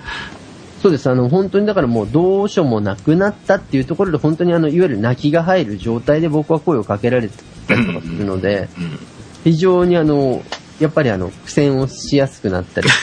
[SPEAKER 1] そうです。あの、本当にだからもうどうしようもなくなったっていうところで本当にあの、いわゆる泣きが入る状態で僕は声をかけられたりとかするので、
[SPEAKER 2] うん。
[SPEAKER 1] 非常にあの、やっぱりあの、苦戦をしやすくなったり。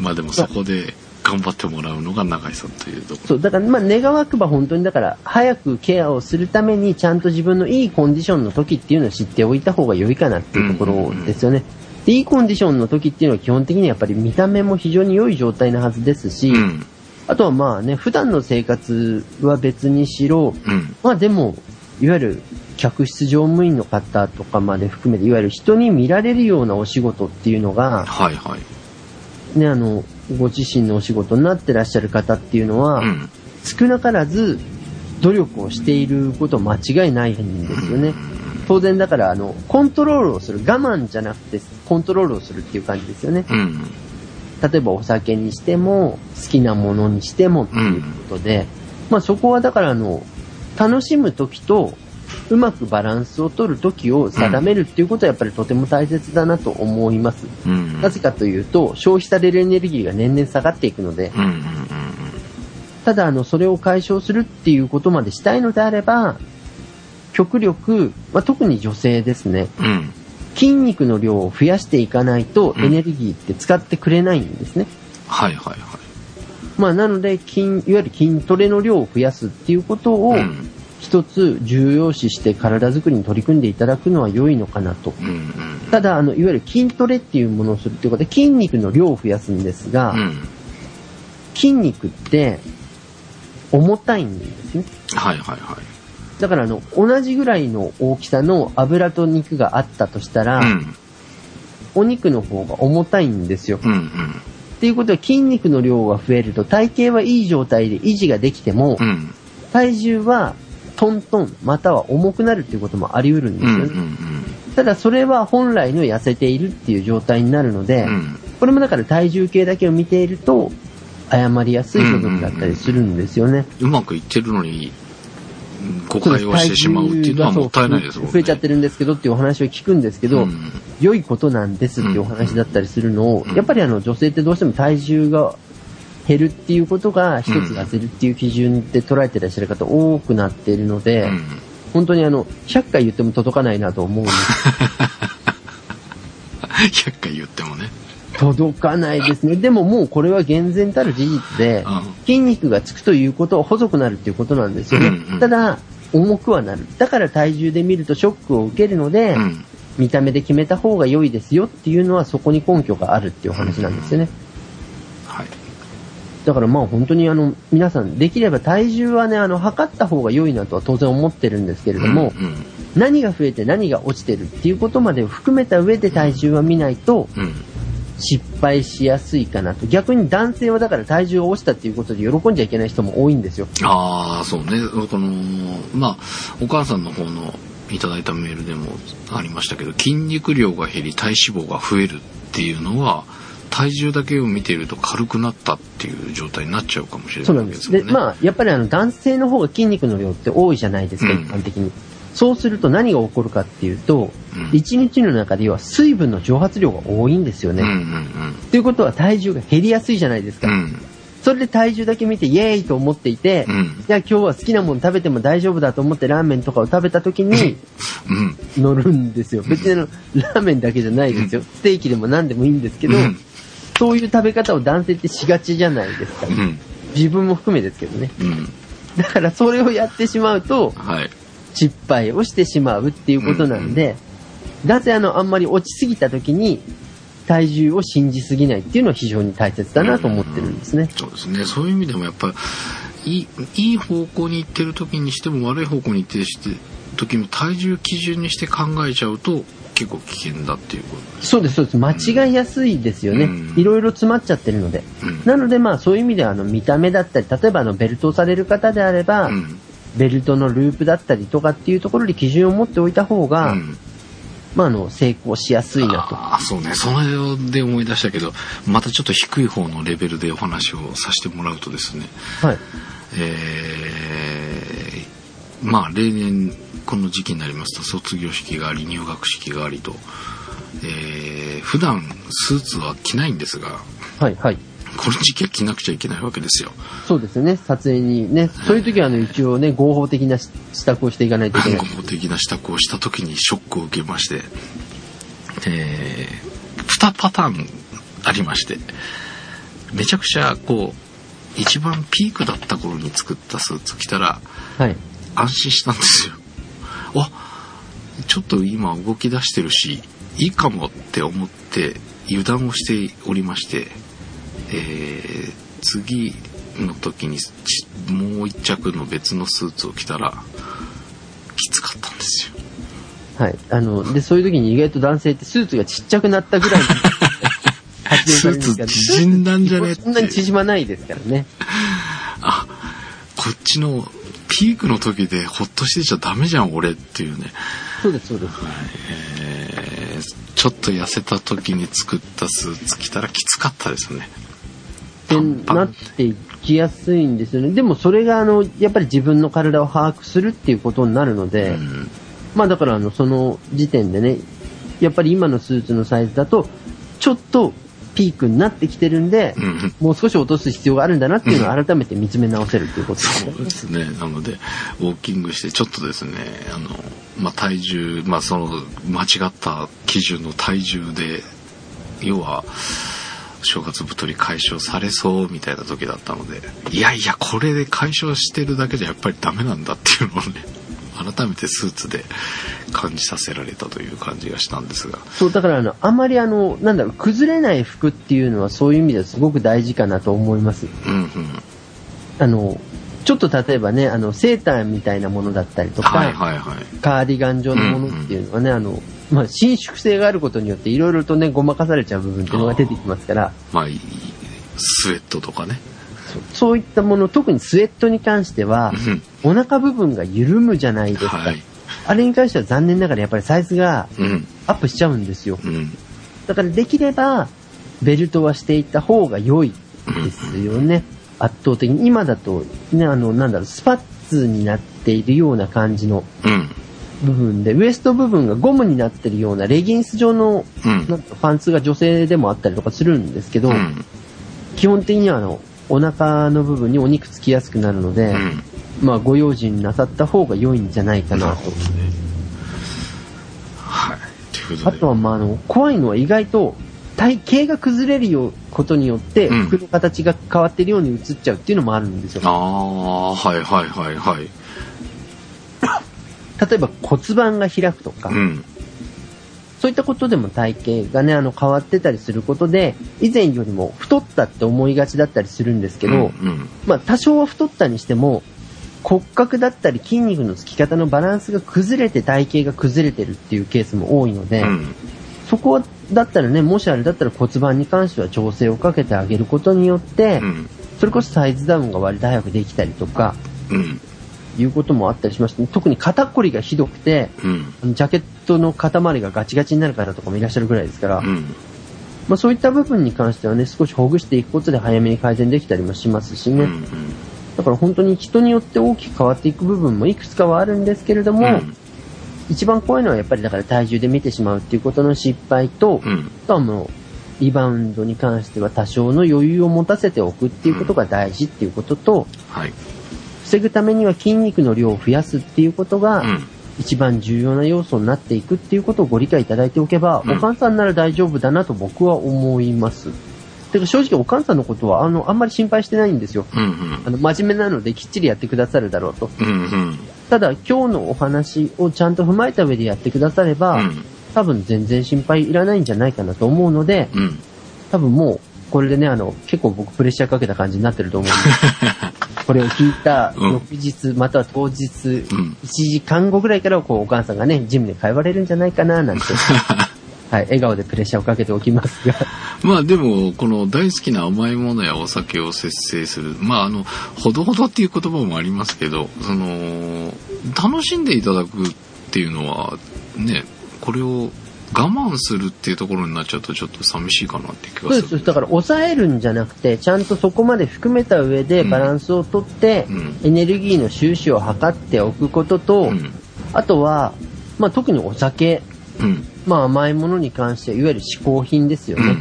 [SPEAKER 2] まあでもそこで頑張ってもらうのが永井さんというとこ
[SPEAKER 1] そう、だからまあ願わくば本当にだから、早くケアをするためにちゃんと自分のいいコンディションの時っていうのを知っておいた方が良いかなっていうところですよね。で、いいコンディションの時っていうのは基本的にやっぱり見た目も非常に良い状態なはずですし、
[SPEAKER 2] うん。
[SPEAKER 1] あとはまあね、普段の生活は別にしろ、
[SPEAKER 2] うん。
[SPEAKER 1] まあでも、いわゆる客室乗務員の方とかまで含めて、いわゆる人に見られるようなお仕事っていうのが、
[SPEAKER 2] はいはい。
[SPEAKER 1] ね、あの、ご自身のお仕事になってらっしゃる方っていうのは、
[SPEAKER 2] うん。
[SPEAKER 1] 少なからず努力をしていること間違いないんですよね。当然だから、あの、コントロールをする、我慢じゃなくてコントロールをするっていう感じですよね。
[SPEAKER 2] うん。
[SPEAKER 1] 例えばお酒にしても、好きなものにしてもっていうことで、まあそこはだからあの、楽しむ時と、うまくバランスを取る時を定めるっていうことはやっぱりとても大切だなと思います。
[SPEAKER 2] うん。
[SPEAKER 1] なぜかというと、消費されるエネルギーが年々下がっていくので、
[SPEAKER 2] うん。うん。
[SPEAKER 1] ただあの、それを解消するっていうことまでしたいのであれば、極力、まあ、特に女性ですね、
[SPEAKER 2] うん。うん。
[SPEAKER 1] 筋肉の量を増やしていかないと
[SPEAKER 2] うん
[SPEAKER 1] エネルギーって使ってくれないんですね。
[SPEAKER 2] はいはいはい。
[SPEAKER 1] まあなので筋、いわゆる筋トレの量を増やすっていうことを
[SPEAKER 2] うん。
[SPEAKER 1] 一つ重要視して体づくりに取り組んでいただくのは良いのかなと。ただ、あの、いわゆる筋トレっていうものをするっていうことで筋肉の量を増やすんですが、
[SPEAKER 2] うん。
[SPEAKER 1] 筋肉って重たいんですね。
[SPEAKER 2] はいはいはい。
[SPEAKER 1] だからあの、同じぐらいの大きさの油と肉があったとしたら、
[SPEAKER 2] うん。
[SPEAKER 1] お肉の方が重たいんですよ。
[SPEAKER 2] うん。うん。
[SPEAKER 1] ていうことは筋肉の量が増えると体型はいい状態で維持ができても、
[SPEAKER 2] うん。
[SPEAKER 1] 体重はトントンまたは重くなるっていうこともあり得るんで
[SPEAKER 2] うん。う
[SPEAKER 1] すよね。
[SPEAKER 2] ん。
[SPEAKER 1] ただそれは本来の痩せているっていう状態になるので、
[SPEAKER 2] うん。
[SPEAKER 1] これもだから体重計だけを見ていると誤りやすい部分だったりするんですよね。
[SPEAKER 2] うまくいってるのに、誤解をしてしまうっていうのはもったいないですもんね。
[SPEAKER 1] 増えちゃってるんですけどっていうお話を聞くんですけど、
[SPEAKER 2] うん
[SPEAKER 1] 良いことなんですっていうお話だったりするのを、
[SPEAKER 2] うん
[SPEAKER 1] やっぱりあの女性ってどうしても体重が減るっていうことが一つ痩せるっていう基準で捉えてらっしゃる方多くなっているので、
[SPEAKER 2] うん。
[SPEAKER 1] 本当にあの、100回言っても届かないなと思うんです。
[SPEAKER 2] 100回言ってもね。
[SPEAKER 1] 届かないですね。でももうこれは厳然たる事実で、
[SPEAKER 2] うん
[SPEAKER 1] 筋肉がつくということは細くなるっていうことなんですよね。
[SPEAKER 2] うんうん
[SPEAKER 1] ただ、重くはなる。だから体重で見るとショックを受けるので、
[SPEAKER 2] うん。
[SPEAKER 1] 見た目で決めた方が良いですよっていうのはそこに根拠があるっていう話なんですよね。
[SPEAKER 2] はい。
[SPEAKER 1] だからまあ本当にあの、皆さんできれば体重はね、あの、測った方が良いなとは当然思ってるんですけれども、
[SPEAKER 2] うん。
[SPEAKER 1] 何が増えて何が落ちてるっていうことまでを含めた上で体重は見ないと
[SPEAKER 2] うん。うん。
[SPEAKER 1] 失敗しやすいかなと。逆に男性はだから体重が落ちたっていうことで喜んじゃいけない人も多いんですよ。
[SPEAKER 2] ああ、そうね。この、まあ、お母さんの方のいただいたメールでもありましたけど、筋肉量が減り体脂肪が増えるっていうのは、体重だけを見ていると軽くなったっていう状態になっちゃうかもしれ
[SPEAKER 1] そう
[SPEAKER 2] な
[SPEAKER 1] ないんですす。で。まあ、やっぱりあの、男性の方が筋肉の量って多いじゃないですか、
[SPEAKER 2] うん
[SPEAKER 1] 一般的に。そうすると何が起こるかっていうと、
[SPEAKER 2] うん
[SPEAKER 1] 一日の中では水分の蒸発量が多いんですよね。ということは体重が減りやすいじゃないですか。それで体重だけ見てイエーイと思っていて、
[SPEAKER 2] うん。
[SPEAKER 1] じゃあ今日は好きなもの食べても大丈夫だと思ってラーメンとかを食べた時に
[SPEAKER 2] うん。
[SPEAKER 1] 乗るんですよ。別にあの、ラーメンだけじゃないですよ。ステーキでも何でもいいんですけど、
[SPEAKER 2] うん
[SPEAKER 1] そういう食べ方を男性ってしがちじゃないですか。
[SPEAKER 2] うん。
[SPEAKER 1] 自分も含めですけどね。
[SPEAKER 2] うん。
[SPEAKER 1] だからそれをやってしまうと、
[SPEAKER 2] はい。
[SPEAKER 1] 失敗をしてしまうっていうことなんで、なぜあの、あんまり落ちすぎた時に、体重を信じすぎないっていうのは非常に大切だなと思ってるんですね。
[SPEAKER 2] そうですね。そういう意味でもやっぱり、いい、いい方向に行ってる時にしても悪い方向に行ってる時も体重基準にして考えちゃうと結構危険だっていうこと
[SPEAKER 1] そうです、そうです。間違いやすいですよね
[SPEAKER 2] うん。
[SPEAKER 1] いろいろ詰まっちゃってるので。
[SPEAKER 2] うん
[SPEAKER 1] なのでまあそういう意味ではあの見た目だったり、例えばあのベルトをされる方であれば、
[SPEAKER 2] うん。
[SPEAKER 1] ベルトのループだったりとかっていうところで基準を持っておいた方が、
[SPEAKER 2] うん
[SPEAKER 1] まああの成功しやすいなと。
[SPEAKER 2] ああ、そうね。それで思い出したけど、またちょっと低い方のレベルでお話をさせてもらうとですね、
[SPEAKER 1] はい。
[SPEAKER 2] えー、まあ例年この時期になりますと卒業式があり入学式がありと、えー、普段スーツは着ないんですが、
[SPEAKER 1] はい、はい。
[SPEAKER 2] この時期は着なくちゃいけないわけですよ。
[SPEAKER 1] そうですよね。撮影にね。そういう時はあの一応ね、合法的な支度をしていかないといけない
[SPEAKER 2] 合。法的な支度をした時にショックを受けまして、えー、2パターンありまして、めちゃくちゃこう、一番ピークだった頃に作ったスーツ着たら
[SPEAKER 1] はい。
[SPEAKER 2] 安心したんですよ。あ、ちょっと今動き出してるし、いいかもって思って油断をしておりまして、えー、次の時にちもう一着の別のスーツを着たら、きつかったんですよ。
[SPEAKER 1] はい。あの、で、そういう時に意外と男性ってスーツがちっちゃくなったぐらい
[SPEAKER 2] スーツ縮んだんじゃねって
[SPEAKER 1] そんなに縮まないですからね。
[SPEAKER 2] あ、こっちのピークの時でほっとしてちゃダメじゃん俺っていうね、
[SPEAKER 1] そうです、そうです。
[SPEAKER 2] えーちょっと痩せた時に作ったスーツ着たらきつかったですね。
[SPEAKER 1] ってなっていきやすいんですよね。でもそれがあの、やっぱり自分の体を把握するっていうことになるので、
[SPEAKER 2] うん
[SPEAKER 1] まあだからあの、その時点でね、やっぱり今のスーツのサイズだと、ちょっとピークになってきてるんで、
[SPEAKER 2] うん
[SPEAKER 1] もう少し落とす必要があるんだなっていうのを改めて見つめ直せるっていうことですね。
[SPEAKER 2] そうですね。なので、ウォーキングして、ちょっとですね、あの、まあ、体重、まあ、その、間違った基準の体重で、要は、正月太り解消されそうみたいな時だったので、いやいや、これで解消してるだけじゃやっぱりダメなんだっていうのをね、改めてスーツで感じさせられたという感じがしたんですが。
[SPEAKER 1] そう、だからあの、あまりあの、なんだろう、崩れない服っていうのはそういう意味ではすごく大事かなと思います。
[SPEAKER 2] うんうん。
[SPEAKER 1] あの、ちょっと例えばね、あの、セーターみたいなものだったりとか、
[SPEAKER 2] はいはいはい。
[SPEAKER 1] カーディガン状のものっていうのはね、あの、まあ、伸縮性があることによっていろいろとね、ごまかされちゃう部分っていうのが出てきますから、
[SPEAKER 2] まあ、いスウェットとかね。
[SPEAKER 1] そういったもの、特にスウェットに関しては、
[SPEAKER 2] うん。
[SPEAKER 1] お腹部分が緩むじゃないですか。
[SPEAKER 2] はい。
[SPEAKER 1] あれに関しては残念ながらやっぱりサイズが
[SPEAKER 2] うん。
[SPEAKER 1] アップしちゃうんですよ。
[SPEAKER 2] うん。
[SPEAKER 1] だからできれば、ベルトはしていった方が良いですよね。圧倒的に。今だと、ね、あの、なんだろう、スパッツになっているような感じの
[SPEAKER 2] うん。
[SPEAKER 1] 部分で、ウエスト部分がゴムになってるようなレギンス状の
[SPEAKER 2] うん。
[SPEAKER 1] なんかパンツが女性でもあったりとかするんですけど、
[SPEAKER 2] うん。
[SPEAKER 1] 基本的にはあの、お腹の部分にお肉つきやすくなるので、
[SPEAKER 2] うん。
[SPEAKER 1] まあご用心なさった方が良いんじゃないかなと
[SPEAKER 2] なるほ。どね。はい。ということで。
[SPEAKER 1] あとはまああの、怖いのは意外と体型が崩れるよことによって、
[SPEAKER 2] うん
[SPEAKER 1] 服の形が変わってるように映っちゃうっていうのもあるんですよ。
[SPEAKER 2] ああ、はいはいはいはい。
[SPEAKER 1] 例えば骨盤が開くとか、
[SPEAKER 2] うん。
[SPEAKER 1] そういったことでも体型がね、あの変わってたりすることで、以前よりも太ったって思いがちだったりするんですけど、
[SPEAKER 2] うん。
[SPEAKER 1] まあ多少は太ったにしても、骨格だったり筋肉のつき方のバランスが崩れて体型が崩れてるっていうケースも多いので、
[SPEAKER 2] うん。
[SPEAKER 1] そこだったらね、もしあれだったら骨盤に関しては調整をかけてあげることによって、
[SPEAKER 2] うん。
[SPEAKER 1] それこそサイズダウンが割と早くできたりとか、
[SPEAKER 2] うん。
[SPEAKER 1] いうこともあったりしまして、特に肩こりがひどくて、
[SPEAKER 2] うん。
[SPEAKER 1] ジャケットの肩周りがガチガチになる方とかもいらっしゃるぐらいですから、
[SPEAKER 2] うん。
[SPEAKER 1] まあそういった部分に関してはね、少しほぐしていくことで早めに改善できたりもしますしね。
[SPEAKER 2] うん。
[SPEAKER 1] だから本当に人によって大きく変わっていく部分もいくつかはあるんですけれども、
[SPEAKER 2] うん。
[SPEAKER 1] 一番怖いのはやっぱりだから体重で見てしまうっていうことの失敗と、
[SPEAKER 2] うん。
[SPEAKER 1] あとはもう、リバウンドに関しては多少の余裕を持たせておくっていうことが大事っていうことと、
[SPEAKER 2] はい。
[SPEAKER 1] 防ぐためには筋肉の量を増やすっていうことが
[SPEAKER 2] うん。
[SPEAKER 1] 一番重要な要素になっていくっていうことをご理解いただいておけば、
[SPEAKER 2] うん
[SPEAKER 1] お母さんなら大丈夫だなと僕は思います。てか正直お母さんのことはあの、あんまり心配してないんですよ。
[SPEAKER 2] うん。
[SPEAKER 1] あの、真面目なのできっちりやってくださるだろうと。
[SPEAKER 2] うん。うん。
[SPEAKER 1] ただ今日のお話をちゃんと踏まえた上でやってくだされば、
[SPEAKER 2] うん。
[SPEAKER 1] 多分全然心配いらないんじゃないかなと思うので、
[SPEAKER 2] うん。
[SPEAKER 1] 多分もう、これでね、あの、結構僕プレッシャーかけた感じになってると思うんで、これを聞いた
[SPEAKER 2] うん
[SPEAKER 1] 翌日、または当日、
[SPEAKER 2] うん。
[SPEAKER 1] 1時間後ぐらいからこうお母さんがね、ジムで通われるんじゃないかな、なんて、はい、笑顔でプレッシャーをかけておきますが、
[SPEAKER 2] まあでも、この大好きな甘いものやお酒を節制する。まああの、ほどほどっていう言葉もありますけど、その、楽しんでいただくっていうのは、ね、これを我慢するっていうところになっちゃうとちょっと寂しいかなって気
[SPEAKER 1] そう
[SPEAKER 2] がする。
[SPEAKER 1] です。だから抑えるんじゃなくて、ちゃんとそこまで含めた上で
[SPEAKER 2] うん
[SPEAKER 1] バランスをとって、
[SPEAKER 2] うん。
[SPEAKER 1] エネルギーの収支を測っておくことと、
[SPEAKER 2] うん。
[SPEAKER 1] あとは、まあ特にお酒、
[SPEAKER 2] うん。
[SPEAKER 1] まあ甘いものに関して、いわゆる嗜好品ですよ
[SPEAKER 2] うん。う
[SPEAKER 1] ね。
[SPEAKER 2] ん。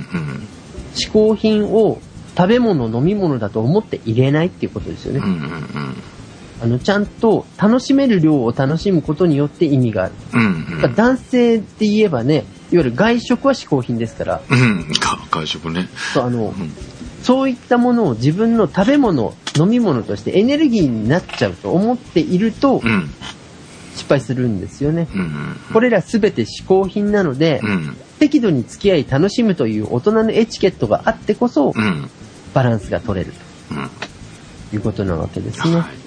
[SPEAKER 1] 嗜好品を食べ物、飲み物だと思って入れないっていうことですよね。
[SPEAKER 2] うん。うん。
[SPEAKER 1] あの、ちゃんと楽しめる量を楽しむことによって意味がある。
[SPEAKER 2] うん。
[SPEAKER 1] だから男性って言えばね、いわゆる外食は嗜好品ですから、
[SPEAKER 2] うん。か外食ね。
[SPEAKER 1] そうあの
[SPEAKER 2] う、ん。
[SPEAKER 1] そういったものを自分の食べ物、飲み物としてエネルギーになっちゃうと思っていると
[SPEAKER 2] うん。
[SPEAKER 1] 失敗するんですよね。
[SPEAKER 2] うん。
[SPEAKER 1] これらすべて嗜好品なので、
[SPEAKER 2] うん。
[SPEAKER 1] 適度に付き合い楽しむという大人のエチケットがあってこそ
[SPEAKER 2] う、ん。
[SPEAKER 1] バランスが取れる
[SPEAKER 2] うん。
[SPEAKER 1] ということなわけですね。
[SPEAKER 2] はい。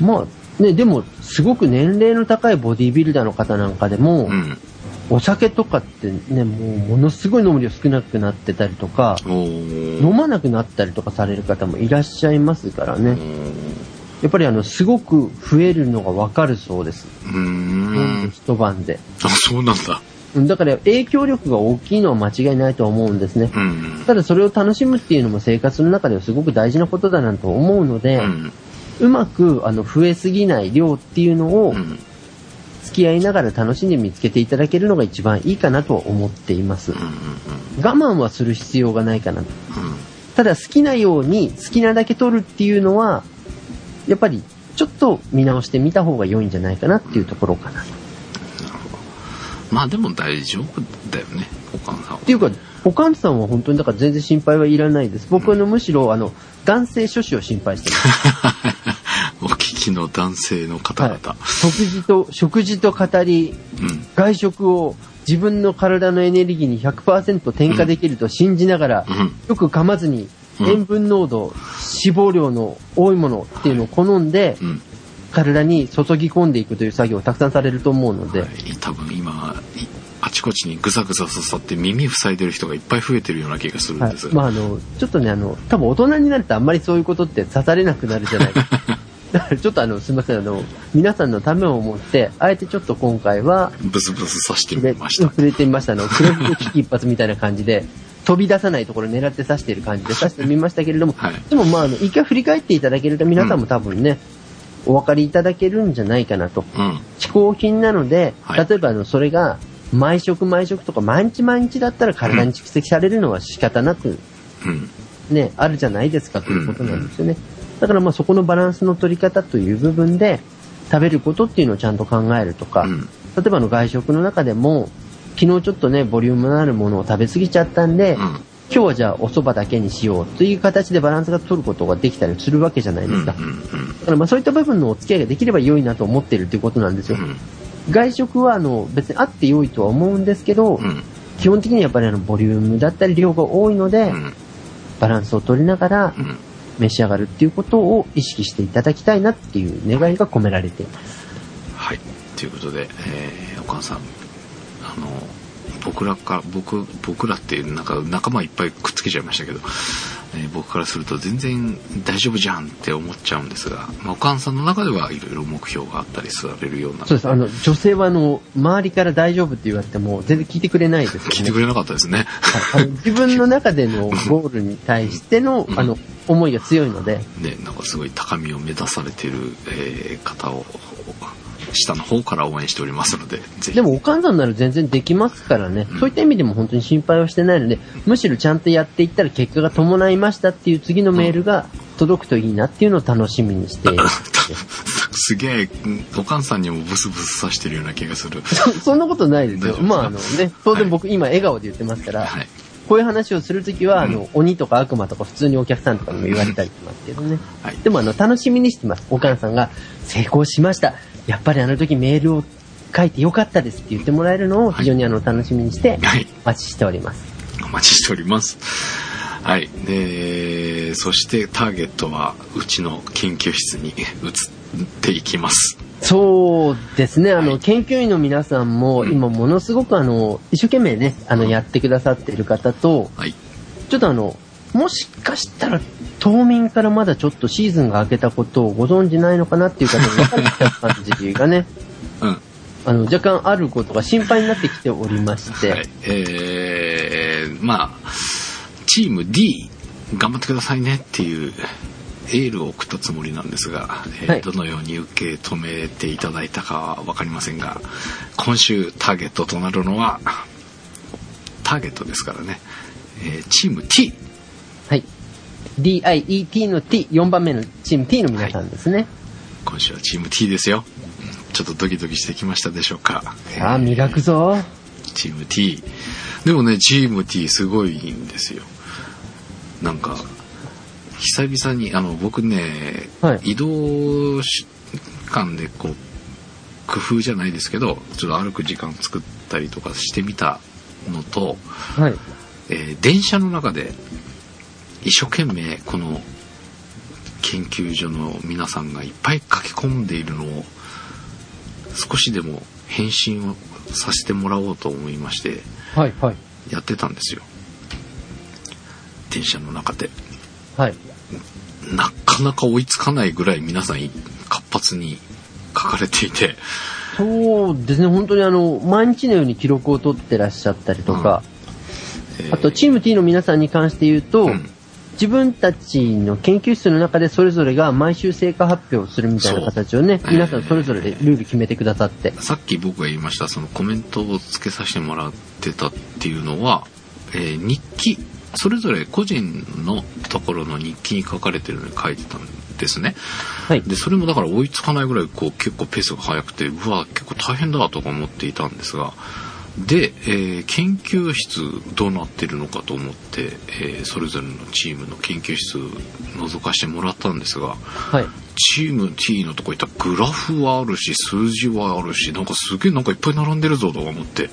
[SPEAKER 1] まあ、ね、でも、すごく年齢の高いボディビルダーの方なんかでも、
[SPEAKER 2] うん。
[SPEAKER 1] お酒とかってね、もうものすごい飲む量少なくなってたりとか、飲まなくなったりとかされる方もいらっしゃいますからね。やっぱりあの、すごく増えるのがわかるそうです。
[SPEAKER 2] うーん。
[SPEAKER 1] 一晩で。
[SPEAKER 2] あ、そうなんだ。
[SPEAKER 1] うんだから影響力が大きいのは間違いないと思うんですね。
[SPEAKER 2] うん。
[SPEAKER 1] ただそれを楽しむっていうのも生活の中ではすごく大事なことだなと思うので、
[SPEAKER 2] うん。
[SPEAKER 1] うまくあの増えすぎない量っていうのを
[SPEAKER 2] うん。
[SPEAKER 1] 付き合いながら楽しんで見つけていただけるのが一番いいかなと思っています。我慢はする必要がないかな。ただ好きなように好きなだけ取るっていうのは、やっぱりちょっと見直してみた方が良いんじゃないかなっていうところかな。っ
[SPEAKER 2] まあでも大丈夫だよね、お母さんは。
[SPEAKER 1] ていうか、おかんさんは本当にだから全然心配はいらないです。僕はあのむしろあの、男性諸子を心配してます。
[SPEAKER 2] の男性の方々。
[SPEAKER 1] 食事と、食事と語り、
[SPEAKER 2] うん。
[SPEAKER 1] 外食を自分の体のエネルギーに100%転嫁できると信じながら、
[SPEAKER 2] うん。
[SPEAKER 1] よく噛まずに
[SPEAKER 2] うん
[SPEAKER 1] 塩分濃度、脂肪量の多いものっていうのを好んで、
[SPEAKER 2] うん。
[SPEAKER 1] 体に注ぎ込んでいくという作業をたくさんされると思うので、
[SPEAKER 2] はい多分今、いあちこちにぐさぐさ刺さって耳塞いでる人がいっぱい増えてるような気がするん
[SPEAKER 1] はい
[SPEAKER 2] です。。
[SPEAKER 1] まあ、あの、ちょっとね、あの、多分大人になるとあんまりそういうことって刺されなくなるじゃないですか。だからちょっとあの、すみません、あの、皆さんのためを思って、あえてちょっと今回は、
[SPEAKER 2] ブスブス刺して
[SPEAKER 1] で
[SPEAKER 2] みました。
[SPEAKER 1] 触れてみました。あの、黒ひげ危機一髪みたいな感じで、飛び出さないところを狙って刺している感じで刺してみましたけれども、
[SPEAKER 2] はい
[SPEAKER 1] でもまあ、あの、一回振り返っていただけると皆さんも多分ね、お分かりいただけるんじゃないかなと。
[SPEAKER 2] うん。
[SPEAKER 1] 嗜好品なので、
[SPEAKER 2] はい
[SPEAKER 1] 例えばあの、それが、毎食毎食とか毎日毎日だったら体に蓄積されるのは仕方なく、
[SPEAKER 2] うん。
[SPEAKER 1] ね、あるじゃないですかということなんですよね。だからまあそこのバランスの取り方という部分で、食べることっていうのをちゃんと考えるとか、
[SPEAKER 2] うん。
[SPEAKER 1] 例えばあの外食の中でも、昨日ちょっとね、ボリュームのあるものを食べ過ぎちゃったんで、
[SPEAKER 2] うん。
[SPEAKER 1] 今日はじゃあお蕎麦だけにしようという形でバランスが取ることができたりするわけじゃないですか。だからまあそういった部分のお付き合いができれば良いなと思ってるっていうことなんですよ。
[SPEAKER 2] うん。
[SPEAKER 1] 外食はあの別にあって良いとは思うんですけど、
[SPEAKER 2] うん。
[SPEAKER 1] 基本的にやっぱりあのボリュームだったり量が多いので、
[SPEAKER 2] うん。
[SPEAKER 1] バランスを取りながら
[SPEAKER 2] うん。
[SPEAKER 1] 召し上がるっていうことを意識していただきたいなっていう願いが込められています。
[SPEAKER 2] はい。ということで、えー、お母さん、あの、僕らか、僕、僕らっていうなんか仲間いっぱいくっつけちゃいましたけど、えー僕からすると全然大丈夫じゃんって思っちゃうんですが、まあ、お母さんの中ではいろいろ目標があったりされるような。
[SPEAKER 1] そうです。あの、女性はあの、周りから大丈夫って言われても全然聞いてくれないですよね。
[SPEAKER 2] 聞いてくれなかったですね。
[SPEAKER 1] 自分の中でのゴールに対しての、あの、思いが強いので、
[SPEAKER 2] ね、なんかすごい高みを目指されている、えー方を、下の方から応援しておりますので、ぜひ。
[SPEAKER 1] でもお母さんなら全然できますからね、
[SPEAKER 2] うん
[SPEAKER 1] そういった意味でも本当に心配はしてないので、むしろちゃんとやっていったら結果が伴いましたっていう次のメールが届くといいなっていうのを楽しみにして。
[SPEAKER 2] すげえ、お母さんにもブスブスさしてるような気がする。
[SPEAKER 1] そそんなことないですよ。
[SPEAKER 2] すか？
[SPEAKER 1] まああのね、当然僕今笑顔で言ってますから、
[SPEAKER 2] はい。
[SPEAKER 1] こういう話をするときは、あの、鬼とか悪魔とか普通にお客さんとかにも言われたりしますけどね。
[SPEAKER 2] はい。
[SPEAKER 1] でもあの、楽しみにしてます。お母さんが成功しました。やっぱりあの時メールを書いてよかったですって言ってもらえるのを非常にあの、楽しみにして
[SPEAKER 2] はい。
[SPEAKER 1] お待ちしております。
[SPEAKER 2] お待ちしております。はい。で、そしてターゲットはうちの研究室に移っていきます。
[SPEAKER 1] そうですね、あの、
[SPEAKER 2] はい
[SPEAKER 1] 研究員の皆さんも
[SPEAKER 2] うん
[SPEAKER 1] 今ものすごくあの、一生懸命ね、あの、やってくださっている方と、
[SPEAKER 2] はい。
[SPEAKER 1] ちょっとあの、もしかしたら、冬眠からまだちょっとシーズンが明けたことをご存知ないのかなっていう方も分かってきた感じがね、
[SPEAKER 2] うん。
[SPEAKER 1] あの、若干あることが心配になってきておりまして、
[SPEAKER 2] はい。えー、まあ、チーム D、頑張ってくださいねっていうエールを送ったつもりなんですが、えー
[SPEAKER 1] はい
[SPEAKER 2] どのように受け止めていただいたかはわかりませんが、今週ターゲットとなるのは、ターゲットですからね、えーチーム T。
[SPEAKER 1] はい。DIET の T、4番目のチーム T の皆さんですね。
[SPEAKER 2] 今週はチーム T ですよ。ちょっとドキドキしてきましたでしょうか。
[SPEAKER 1] さあ、磨くぞ。
[SPEAKER 2] チーム T。でもね、チーム T すごいんですよ。なんか、久々に、あの、僕ね、
[SPEAKER 1] はい
[SPEAKER 2] 移動し間でこう、工夫じゃないですけど、ちょっと歩く時間作ったりとかしてみたのと、
[SPEAKER 1] はい。
[SPEAKER 2] えー電車の中で一生懸命この研究所の皆さんがいっぱい書き込んでいるのを少しでも返信をさせてもらおうと思いまして
[SPEAKER 1] はい、はい。
[SPEAKER 2] やってたんですよ。電車の中で。
[SPEAKER 1] はい。
[SPEAKER 2] なかなか追いつかないぐらい皆さん活発に書かれていて。
[SPEAKER 1] そうですね、本当にあの、毎日のように記録を取ってらっしゃったりとか、
[SPEAKER 2] えー。
[SPEAKER 1] あと、チーム T の皆さんに関して言うと、
[SPEAKER 2] うん
[SPEAKER 1] 自分たちの研究室の中でそれぞれが毎週成果発表をするみたいな形をね、
[SPEAKER 2] そう
[SPEAKER 1] 皆さんそれぞれでルール決めてくださって。
[SPEAKER 2] さっき僕が言いましたそのコメントをつけさせてもらってたっていうのは、えー日記それぞれ個人のところの日記に書かれてるのに書いてたんですね
[SPEAKER 1] はい。
[SPEAKER 2] でそれもだから追いつかないぐらいこう結構ペースが速くてうわ結構大変だとか思っていたんですがで、えー研究室どうなってるのかと思って、えーそれぞれのチームの研究室覗かしてもらったんですが
[SPEAKER 1] はい。
[SPEAKER 2] チーム T のとこ行ったらグラフはあるし数字はあるしなんかすげえなんかいっぱい並んでるぞとか思って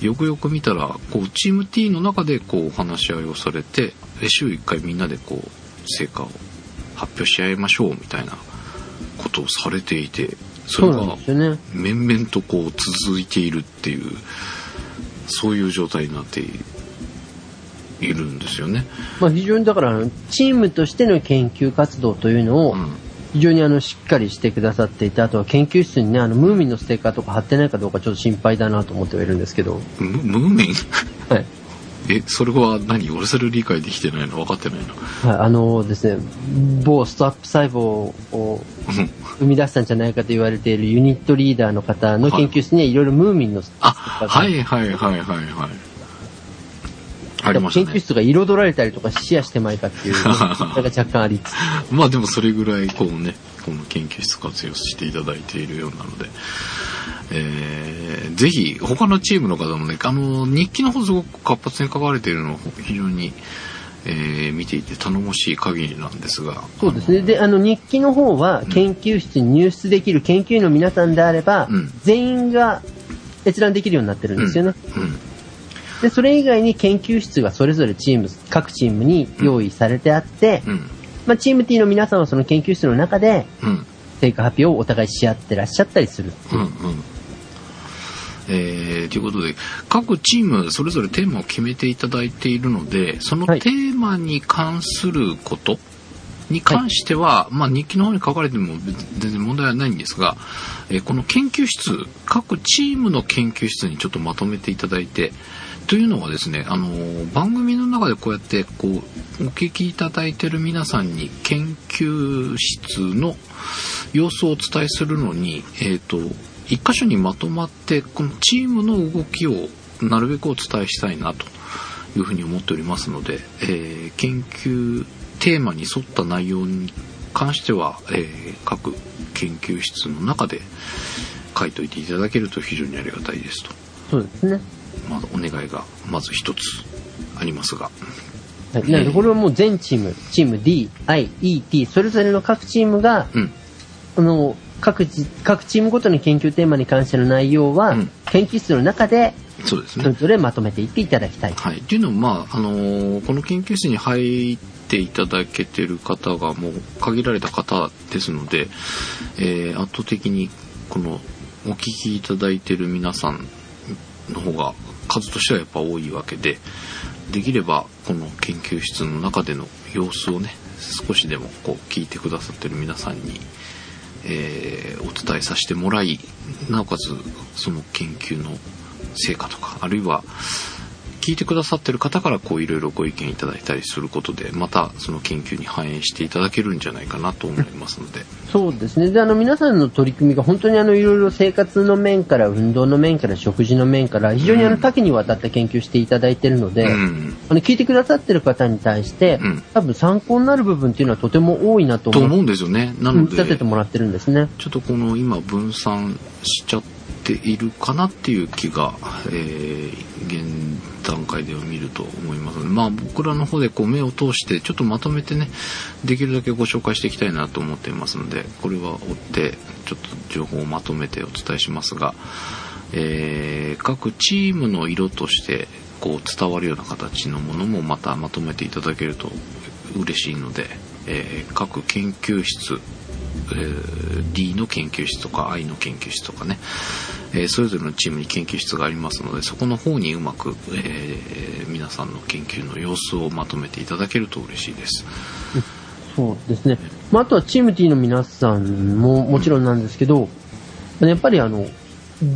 [SPEAKER 2] よくよく見たらこうチーム T の中でこうお話し合いをされてで週1回みんなでこう成果を発表し合いましょうみたいなことをされていてそ
[SPEAKER 1] そうな
[SPEAKER 2] れが
[SPEAKER 1] んですよね。
[SPEAKER 2] 面々とこう続いているっていうそういう状態になっているんですよね。
[SPEAKER 1] まあ非常にだから、チームとしての研究活動というのを、
[SPEAKER 2] うん
[SPEAKER 1] 非常にあの、しっかりしてくださっていて、あとは研究室にね、あの、ムーミンのステッカーとか貼ってないかどうかちょっと心配だなと思ってはいるんですけど、
[SPEAKER 2] ムムーミン？
[SPEAKER 1] はい。
[SPEAKER 2] え、それは何？俺それ理解できてないの？分かってないの？
[SPEAKER 1] はい、あのですね、某ストアップ細胞を
[SPEAKER 2] うん。
[SPEAKER 1] 生み出したんじゃないかと言われているユニットリーダーの方の研究室にはいろいろムーミンの
[SPEAKER 2] あ、はいはいはいはいはい。ありましたね。
[SPEAKER 1] 研究室が彩られたりとか視野してまいかっていう、それが若干ありつつ。
[SPEAKER 2] まあでもそれぐらいこうね、この研究室活用していただいているようなので、えー、ぜひ他のチームの方もね、あの、日記の方すごく活発に書かれているのを非常に、えー、見ていて頼もしい限りなんですが。
[SPEAKER 1] そうですね。で、あの、日記の方は、研究室に入室できる研究員の皆さんであれば、
[SPEAKER 2] うん
[SPEAKER 1] 全員が閲覧できるようになってるんですよね。
[SPEAKER 2] うん。
[SPEAKER 1] で、それ以外に研究室がそれぞれチーム、各チームに用意されてあって、
[SPEAKER 2] うん。
[SPEAKER 1] まあ、チーム T の皆さんはその研究室の中で、
[SPEAKER 2] うん。
[SPEAKER 1] 成果発表をお互いし合ってらっしゃったりする。
[SPEAKER 2] うん。うん。えー、ということで、各チームそれぞれテーマを決めていただいているので、その
[SPEAKER 1] はい
[SPEAKER 2] テーマに関することに関しては、まあ日記の方に書かれても全然問題はないんですが、えーこの研究室、各チームの研究室にちょっとまとめていただいて、というのはですね、あの番組の中でこうやってこうお聞きいただいている皆さんに研究室の様子をお伝えするのに、えっ、と一箇所にまとまってこのチームの動きをなるべくお伝えしたいなというふうに思っておりますので、えー研究テーマに沿った内容に関しては、えー各研究室の中で書いといていただけると非常にありがたいですと。
[SPEAKER 1] そうですね。
[SPEAKER 2] まあ、お願いがまず一つありますが。
[SPEAKER 1] はい、なので、これはもう全チーム、チーム D、I、E、T、それぞれの各チームが、
[SPEAKER 2] うん。
[SPEAKER 1] あの、各じ各チームごとの研究テーマに関しての内容は、
[SPEAKER 2] うん
[SPEAKER 1] 研究室の中で、
[SPEAKER 2] そうですね
[SPEAKER 1] それ。ぞれまとめていっていただきたい。
[SPEAKER 2] はい。っていうのも、まあ、あのーこの研究室に入っていただけてる方がもう限られた方ですので、えー圧倒的にこのお聞きいただいてる皆さんの方が数としてはやっぱ多いわけで、できればこの研究室の中での様子をね、少しでもこう聞いてくださってる皆さんに、えーお伝えさせてもらい、なおかつその研究の成果とか、あるいは聞いてくださってる方からこういろいろご意見いただいたりすることで、またその研究に反映していただけるんじゃないかなと思いますので、
[SPEAKER 1] そうですね。で、あの、皆さんの取り組みが本当にあの、いろいろ生活の面から、運動の面から、食事の面から、非常にあの、多岐にわたって研究していただいているので、
[SPEAKER 2] うん。
[SPEAKER 1] あの、聞いてくださってる方に対して、
[SPEAKER 2] うん
[SPEAKER 1] 多分参考になる部分っていうのはとても多いなと思う。
[SPEAKER 2] と思うんですよね。な
[SPEAKER 1] うん
[SPEAKER 2] ので、
[SPEAKER 1] 立ててもらってるんですね。
[SPEAKER 2] ちょっとこの今分散しちゃっているかなっていう気が、えー現段階では見ると思います、まあ僕らの方でこう目を通してちょっとまとめてね、できるだけご紹介していきたいなと思っていますので、これは追ってちょっと情報をまとめてお伝えしますが、えー各チームの色としてこう伝わるような形のものもまたまとめていただけると嬉しいので、えー各研究室ー D の研究室とか I の研究室とかね、えーそれぞれのチームに研究室がありますのでそこの方にうまく、えー皆さんの研究の様子をまとめていただけると嬉しいです。
[SPEAKER 1] そうですね。まあ、あとはチーム T の皆さんももちろんなんですけど、やっぱりあの、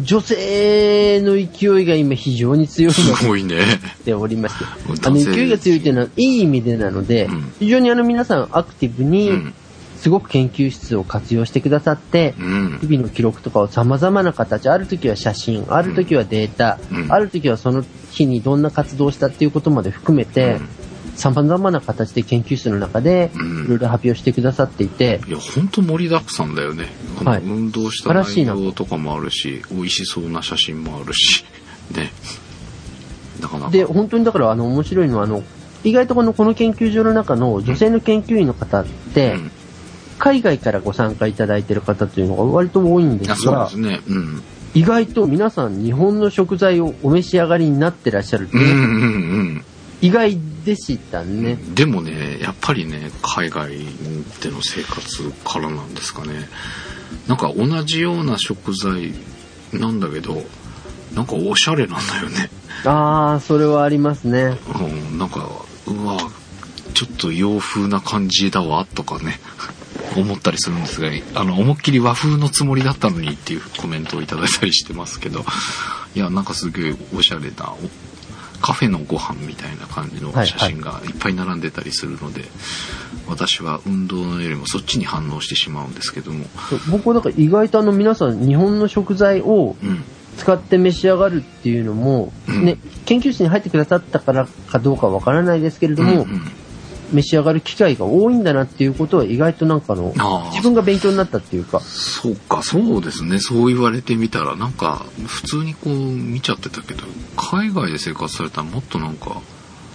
[SPEAKER 1] 女性の勢いが今非常に強いの
[SPEAKER 2] すごいね。
[SPEAKER 1] っておりまして、あの勢いが強いというのは、いい意味でなので、
[SPEAKER 2] うん
[SPEAKER 1] 非常にあの皆さんアクティブに
[SPEAKER 2] うん、
[SPEAKER 1] すごく研究室を活用してくださって、
[SPEAKER 2] うん。
[SPEAKER 1] 日々の記録とかを様々な形、ある時は写真、ある時はデータ、
[SPEAKER 2] うん
[SPEAKER 1] ある時はその日にどんな活動をしたっていうことまで含めて、様々な形で研究室の中で
[SPEAKER 2] うん
[SPEAKER 1] いろいろ発表してくださっていて、
[SPEAKER 2] いや、ほんと盛りだくさんだよね。
[SPEAKER 1] はい
[SPEAKER 2] 運動した
[SPEAKER 1] 素晴らしいな
[SPEAKER 2] 内容とかもあるし、美味しそうな写真もあるし、ね。なかなか。
[SPEAKER 1] で、本当にだからあの面白いのはあの、意外とこのこの研究所の中の女性の研究員の方って、
[SPEAKER 2] うん
[SPEAKER 1] 海外からご参加いただいている方というのが割と多いんで
[SPEAKER 2] あ
[SPEAKER 1] すが
[SPEAKER 2] すね。うん。
[SPEAKER 1] 意外と皆さん日本の食材をお召し上がりになってらっしゃるっていうう、
[SPEAKER 2] んうんうん。
[SPEAKER 1] 意外でしたね。
[SPEAKER 2] でもね、やっぱりね、海外での生活からなんですかね。なんか同じような食材なんだけど、なんかおしゃれなんだよね。
[SPEAKER 1] ああ、それはありますね。
[SPEAKER 2] うん、なんか、うわ、ちょっと洋風な感じだわ、とかね、思ったりするんですが、あの、思いっきり和風のつもりだったのにっていうコメントをいただいたりしてますけど、いや、なんかすげえおしゃれな、おカフェのご飯みたいな感じの写真がいっぱい並んでたりするので、私は運動よりもそっちに反応してしまうんですけども、
[SPEAKER 1] 僕はだから意外とあの皆さん日本の食材を
[SPEAKER 2] うん、
[SPEAKER 1] 使って召し上がるっていうのも、
[SPEAKER 2] うん。
[SPEAKER 1] ね、研究室に入ってくださったからかどうかわからないですけれども、
[SPEAKER 2] うんうん
[SPEAKER 1] 召し上がる機会が多いんだなっていうことは意外となんかあの自分が勉強になったっていうか、
[SPEAKER 2] そうか、そうですね。そう言われてみたら、なんか、普通にこう見ちゃってたけど、海外で生活されたらもっとなんか、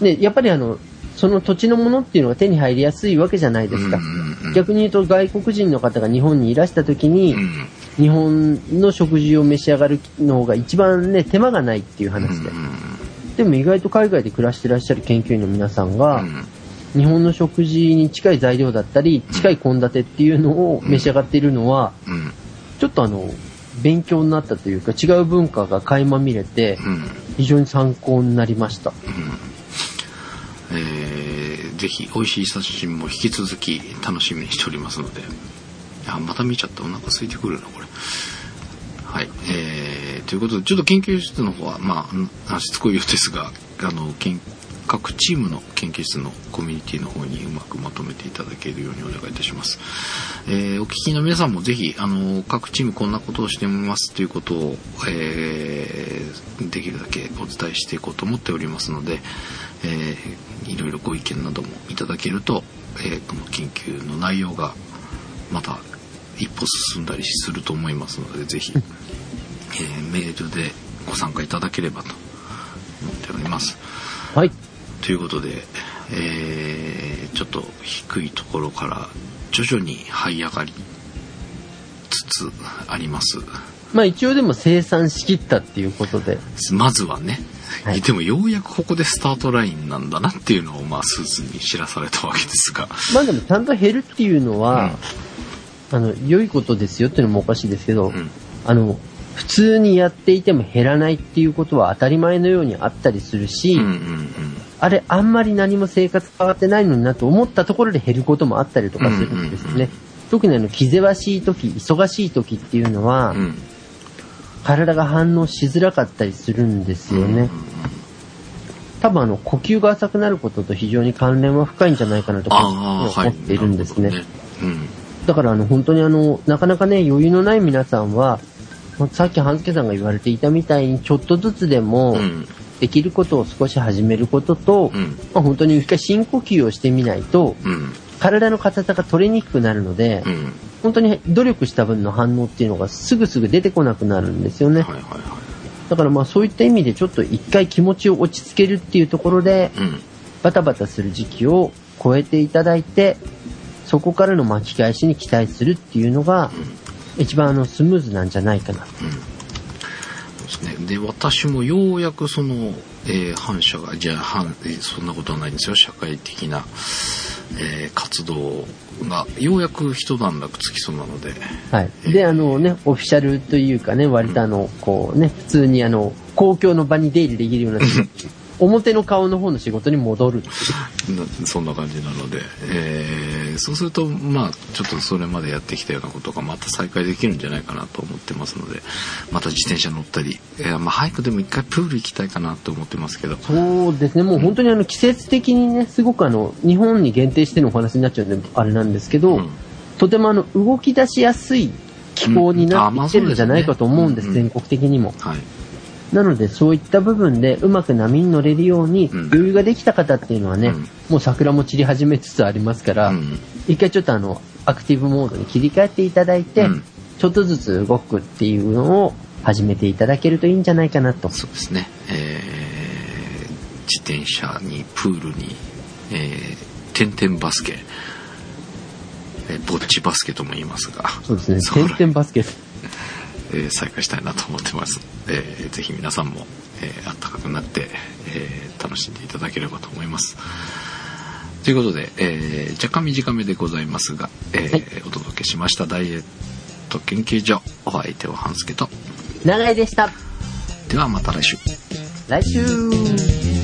[SPEAKER 1] ね、やっぱりあの、その土地のものっていうのが手に入りやすいわけじゃないですか。
[SPEAKER 2] うんうんうん
[SPEAKER 1] 逆に言うと外国人の方が日本にいらした時に、
[SPEAKER 2] うん。
[SPEAKER 1] 日本の食事を召し上がるのが一番ね、手間がないっていう話で。でも意外と海外で暮らしてらっしゃる研究員の皆さんが、
[SPEAKER 2] うん
[SPEAKER 1] 日本の食事に近い材料だったり、近い献立っていうのを召し上がっているのは、
[SPEAKER 2] うん。
[SPEAKER 1] ちょっとあの、勉強になったというか、違う文化が垣間見れて、
[SPEAKER 2] うん。
[SPEAKER 1] 非常に参考になりました。
[SPEAKER 2] えーぜひ美味しい写真も引き続き楽しみにしておりますので。あまた見ちゃった。お腹空いてくるなこれ。はい。えー、ということでちょっと研究室の方はまああしつこいようですがあの研各チームの研究室のコミュニティの方にうまくまとめていただけるようにお願いいたします。えーお聞きの皆さんもぜひ、あの、各チームこんなことをしてみますということを、えーできるだけお伝えしていこうと思っておりますので、えーいろいろご意見などもいただけると、えーこの研究の内容がまた一歩進んだりすると思いますので、ぜひ、えーメールでご参加いただければと思っております。
[SPEAKER 1] はい。
[SPEAKER 2] ということで、えーちょっと低いところから徐々に這い上がりつつあります。
[SPEAKER 1] まあ一応でも生産しきったっていうことで、
[SPEAKER 2] まずはね、
[SPEAKER 1] はい。
[SPEAKER 2] でもようやくここでスタートラインなんだなっていうのを、まあ、スーツに知らされたわけですが、
[SPEAKER 1] まあでもちゃんと減るっていうのは、あの、良いことですよっていうのもおかしいですけど、
[SPEAKER 2] うん、
[SPEAKER 1] あの、普通にやっていても減らないっていうことは当たり前のようにあったりするし、
[SPEAKER 2] うん、うん、うん。
[SPEAKER 1] あれ、あんまり何も生活変わってないのになと思ったところで減ることもあったりとかするんですね。
[SPEAKER 2] うんうんうん
[SPEAKER 1] 特にあの、気ぜわしい時、忙しい時っていうのは、
[SPEAKER 2] うん
[SPEAKER 1] 体が反応しづらかったりするんですよね。
[SPEAKER 2] うん
[SPEAKER 1] 多分あの、呼吸が浅くなることと非常に関連は深いんじゃないかなと。思っているんですね。
[SPEAKER 2] なるほどね
[SPEAKER 1] だからあの、本当にあの、なかなかね、余裕のない皆さんは、まあさっき半助さんが言われていたみたいに、ちょっとずつでも
[SPEAKER 2] うん。う、ん。
[SPEAKER 1] できることを少し始めることと、
[SPEAKER 2] うん。
[SPEAKER 1] まあ、本当に一回深呼吸をしてみないと、
[SPEAKER 2] うん。
[SPEAKER 1] 体の硬さが取れにくくなるので、
[SPEAKER 2] うん。
[SPEAKER 1] 本当に努力した分の反応っていうのがすぐすぐ出てこなくなるんですよね。
[SPEAKER 2] はいはいは
[SPEAKER 1] だからまあそういった意味でちょっと一回気持ちを落ち着けるっていうところで。バタバタする時期を超えていただいて、そこからの巻き返しに期待するっていうのが、一番あのスムーズなんじゃないかな。
[SPEAKER 2] そうですね。で、私もようやくその、えー反社が、じゃあ、反、えーそんなことはないんですよ。社会的な、えー活動が、ようやく一段落つきそうなので、
[SPEAKER 1] はい。で、あのね、オフィシャルというかね、割とあの、こうね、普通にあの、公共の場に出入りできるような、表の顔の方の仕事に戻る。
[SPEAKER 2] そんな感じなので、えーそうすると、まあ、ちょっとそれまでやってきたようなことがまた再開できるんじゃないかなと思ってますので、また自転車乗ったり、えーまあ、早くでも一回プール行きたいかなと思ってますけど、
[SPEAKER 1] そうですね、もう本当にあの季節的にね、すごくあの、日本に限定してのお話になっちゃうんで、あれなんですけど、
[SPEAKER 2] うん。
[SPEAKER 1] とてもあの、動き出しやすい気候になってきてるんじゃないかと思うんです、
[SPEAKER 2] うん。うですね。
[SPEAKER 1] 全国的にも。
[SPEAKER 2] はい。
[SPEAKER 1] なので、そういった部分でうまく波に乗れるように
[SPEAKER 2] うん。
[SPEAKER 1] 余裕ができた方っていうのはね、
[SPEAKER 2] うん。
[SPEAKER 1] もう桜も散り始めつつありますから、
[SPEAKER 2] うん。
[SPEAKER 1] 一回ちょっとあの、アクティブモードに切り替えていただいて、
[SPEAKER 2] うん。
[SPEAKER 1] ちょっとずつ動くっていうのを始めていただけるといいんじゃないかなと。
[SPEAKER 2] そうですね、えー自転車にプールに、えー、点々バスケ、えーぼっちバスケとも言いますが、
[SPEAKER 1] そうですね、点々バスケ。
[SPEAKER 2] えー再開したいなと思ってます。えーぜひ皆さんも、えー、暖かくなって、えー楽しんでいただければと思います。ということで、えー若干短めでございますが、えー
[SPEAKER 1] はい
[SPEAKER 2] お届けしましたダイエット研究所、お相手は半助と、
[SPEAKER 1] 長井でした。
[SPEAKER 2] ではまた来週。
[SPEAKER 1] 来週